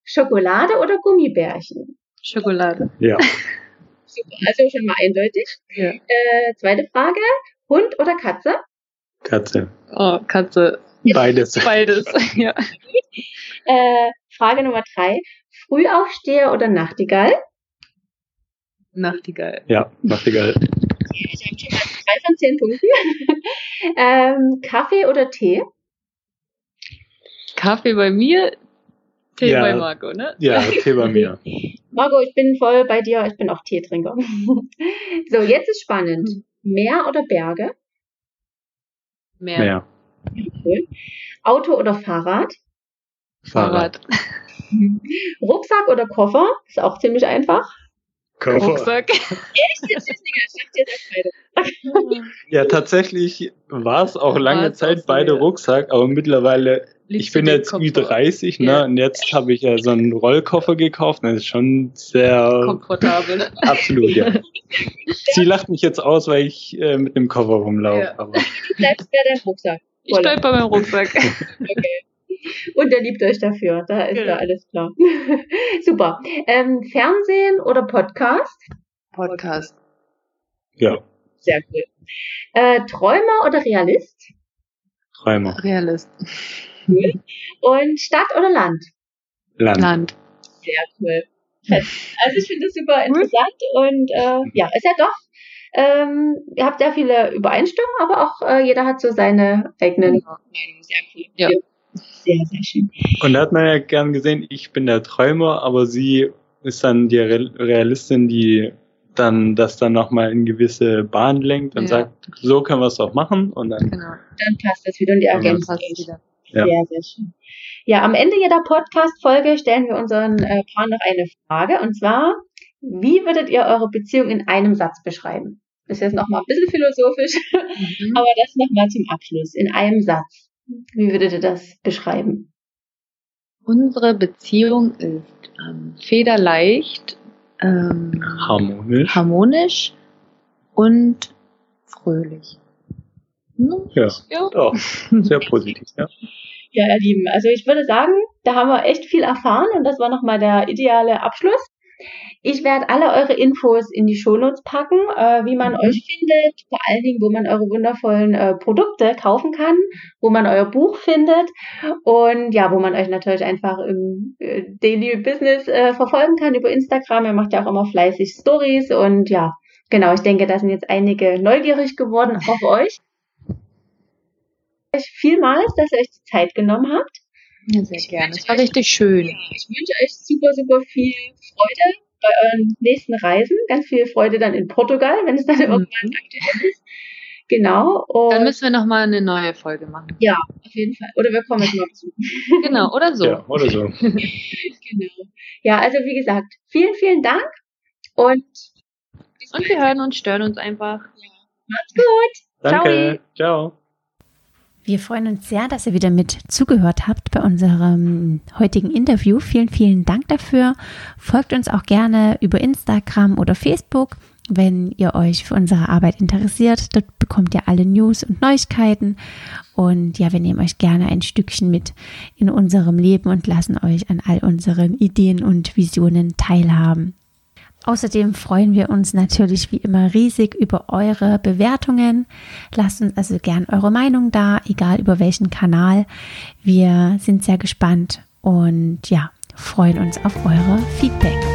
Schokolade oder Gummibärchen? Schokolade. Ja. Super, also schon mal eindeutig. Ja. Äh, zweite Frage. Hund oder Katze? Katze. Oh, Katze. Beides. Beides, ja. Äh, Frage Nummer drei. Frühaufsteher oder Nachtigall? Nachtigall. Ja, Nachtigall. Ich habe schon mal drei von zehn Punkten. ähm, Kaffee oder Tee? Kaffee bei mir, Tee Ja. bei Marco, ne? Ja, Tee bei mir. Marco, ich bin voll bei dir. Ich bin auch Teetrinker. so, jetzt ist spannend. Meer oder Berge? Mehr. Mehr. Cool. Auto oder Fahrrad? Fahrrad. Rucksack oder Koffer? Ist auch ziemlich einfach. Koffer. Rucksack. Echt? Jetzt ist nicht, ich dachte jetzt auch beide. Ja, tatsächlich war es auch lange War's Zeit beide. Rucksack, aber mittlerweile, Liebst ich bin jetzt Koffer? Ü30, ne, Ja. und jetzt habe ich ja so einen Rollkoffer gekauft, das ist schon sehr, Komfortabel. Ne? absolut, ja. Sie lacht mich jetzt aus, weil ich äh, mit einem Koffer rumlaufe, Ja. aber Du bleibst bei deinem Rucksack. Ich bleib bei meinem Rucksack. Okay. Und er liebt euch dafür. Da ist Genau. ja alles klar. Super. Ähm, Fernsehen oder Podcast? Podcast. ja, Sehr cool. Äh, Träumer oder Realist? Träumer. Realist. Und Stadt oder Land? Land. Land. Sehr cool. Also ich finde das super interessant und äh, ja, ist ja doch. Ähm, ihr habt sehr viele Übereinstimmungen, aber auch äh, jeder hat so seine eigenen Genau. Meinungen. Sehr cool. Ja. Sehr, sehr schön. Und da hat man ja gern gesehen, ich bin der Träumer, aber sie ist dann die Re- Realistin, die dann das dann nochmal in gewisse Bahnen lenkt und Ja. sagt, so können wir es auch machen und dann Genau. Dann passt das wieder und die ergänzt Passt wieder. Ja. Sehr, sehr schön. Ja, am Ende jeder Podcast-Folge stellen wir unseren äh, Paaren noch eine Frage. Und zwar, wie würdet ihr eure Beziehung in einem Satz beschreiben? Das ist jetzt nochmal ein bisschen philosophisch, mhm. aber das nochmal zum Abschluss. In einem Satz. Wie würdet ihr das beschreiben? Unsere Beziehung ist ähm, federleicht, ähm, harmonisch. harmonisch und fröhlich. Hm? Ja, ja, doch. Sehr positiv, ja. Ja, ihr Lieben, also ich würde sagen, da haben wir echt viel erfahren und das war nochmal der ideale Abschluss. Ich werde alle eure Infos in die Shownotes packen, äh, wie man mhm. euch findet, vor allen Dingen, wo man eure wundervollen äh, Produkte kaufen kann, wo man euer Buch findet und ja, wo man euch natürlich einfach im äh, Daily Business äh, verfolgen kann über Instagram. Ihr macht ja auch immer fleißig Stories und ja, genau, ich denke, da sind jetzt einige neugierig geworden auf euch. Euch vielmals, dass ihr euch die Zeit genommen habt. Ja, sehr gerne. Es war richtig schön. Ich wünsche euch super, super viel Freude bei euren nächsten Reisen. Ganz viel Freude dann in Portugal, wenn es dann mhm. irgendwann aktuell ist. Genau. Und dann müssen wir nochmal eine neue Folge machen. Ja, auf jeden Fall. Oder wir kommen jetzt mal zu. Genau, oder so. Ja, oder so. genau. Ja, also wie gesagt, vielen, vielen Dank und und wir hören uns, stören uns einfach. Ja. Macht's gut. Danke. Ciao. Ciao. Wir freuen uns sehr, dass ihr wieder mit zugehört habt bei unserem heutigen Interview. Vielen, vielen Dank dafür. Folgt uns auch gerne über Instagram oder Facebook, wenn ihr euch für unsere Arbeit interessiert. Dort bekommt ihr alle News und Neuigkeiten. Und ja, wir nehmen euch gerne ein Stückchen mit in unserem Leben und lassen euch an all unseren Ideen und Visionen teilhaben. Außerdem freuen wir uns natürlich wie immer riesig über eure Bewertungen. Lasst uns also gern eure Meinung da, egal über welchen Kanal. Wir sind sehr gespannt und ja, freuen uns auf eure Feedback.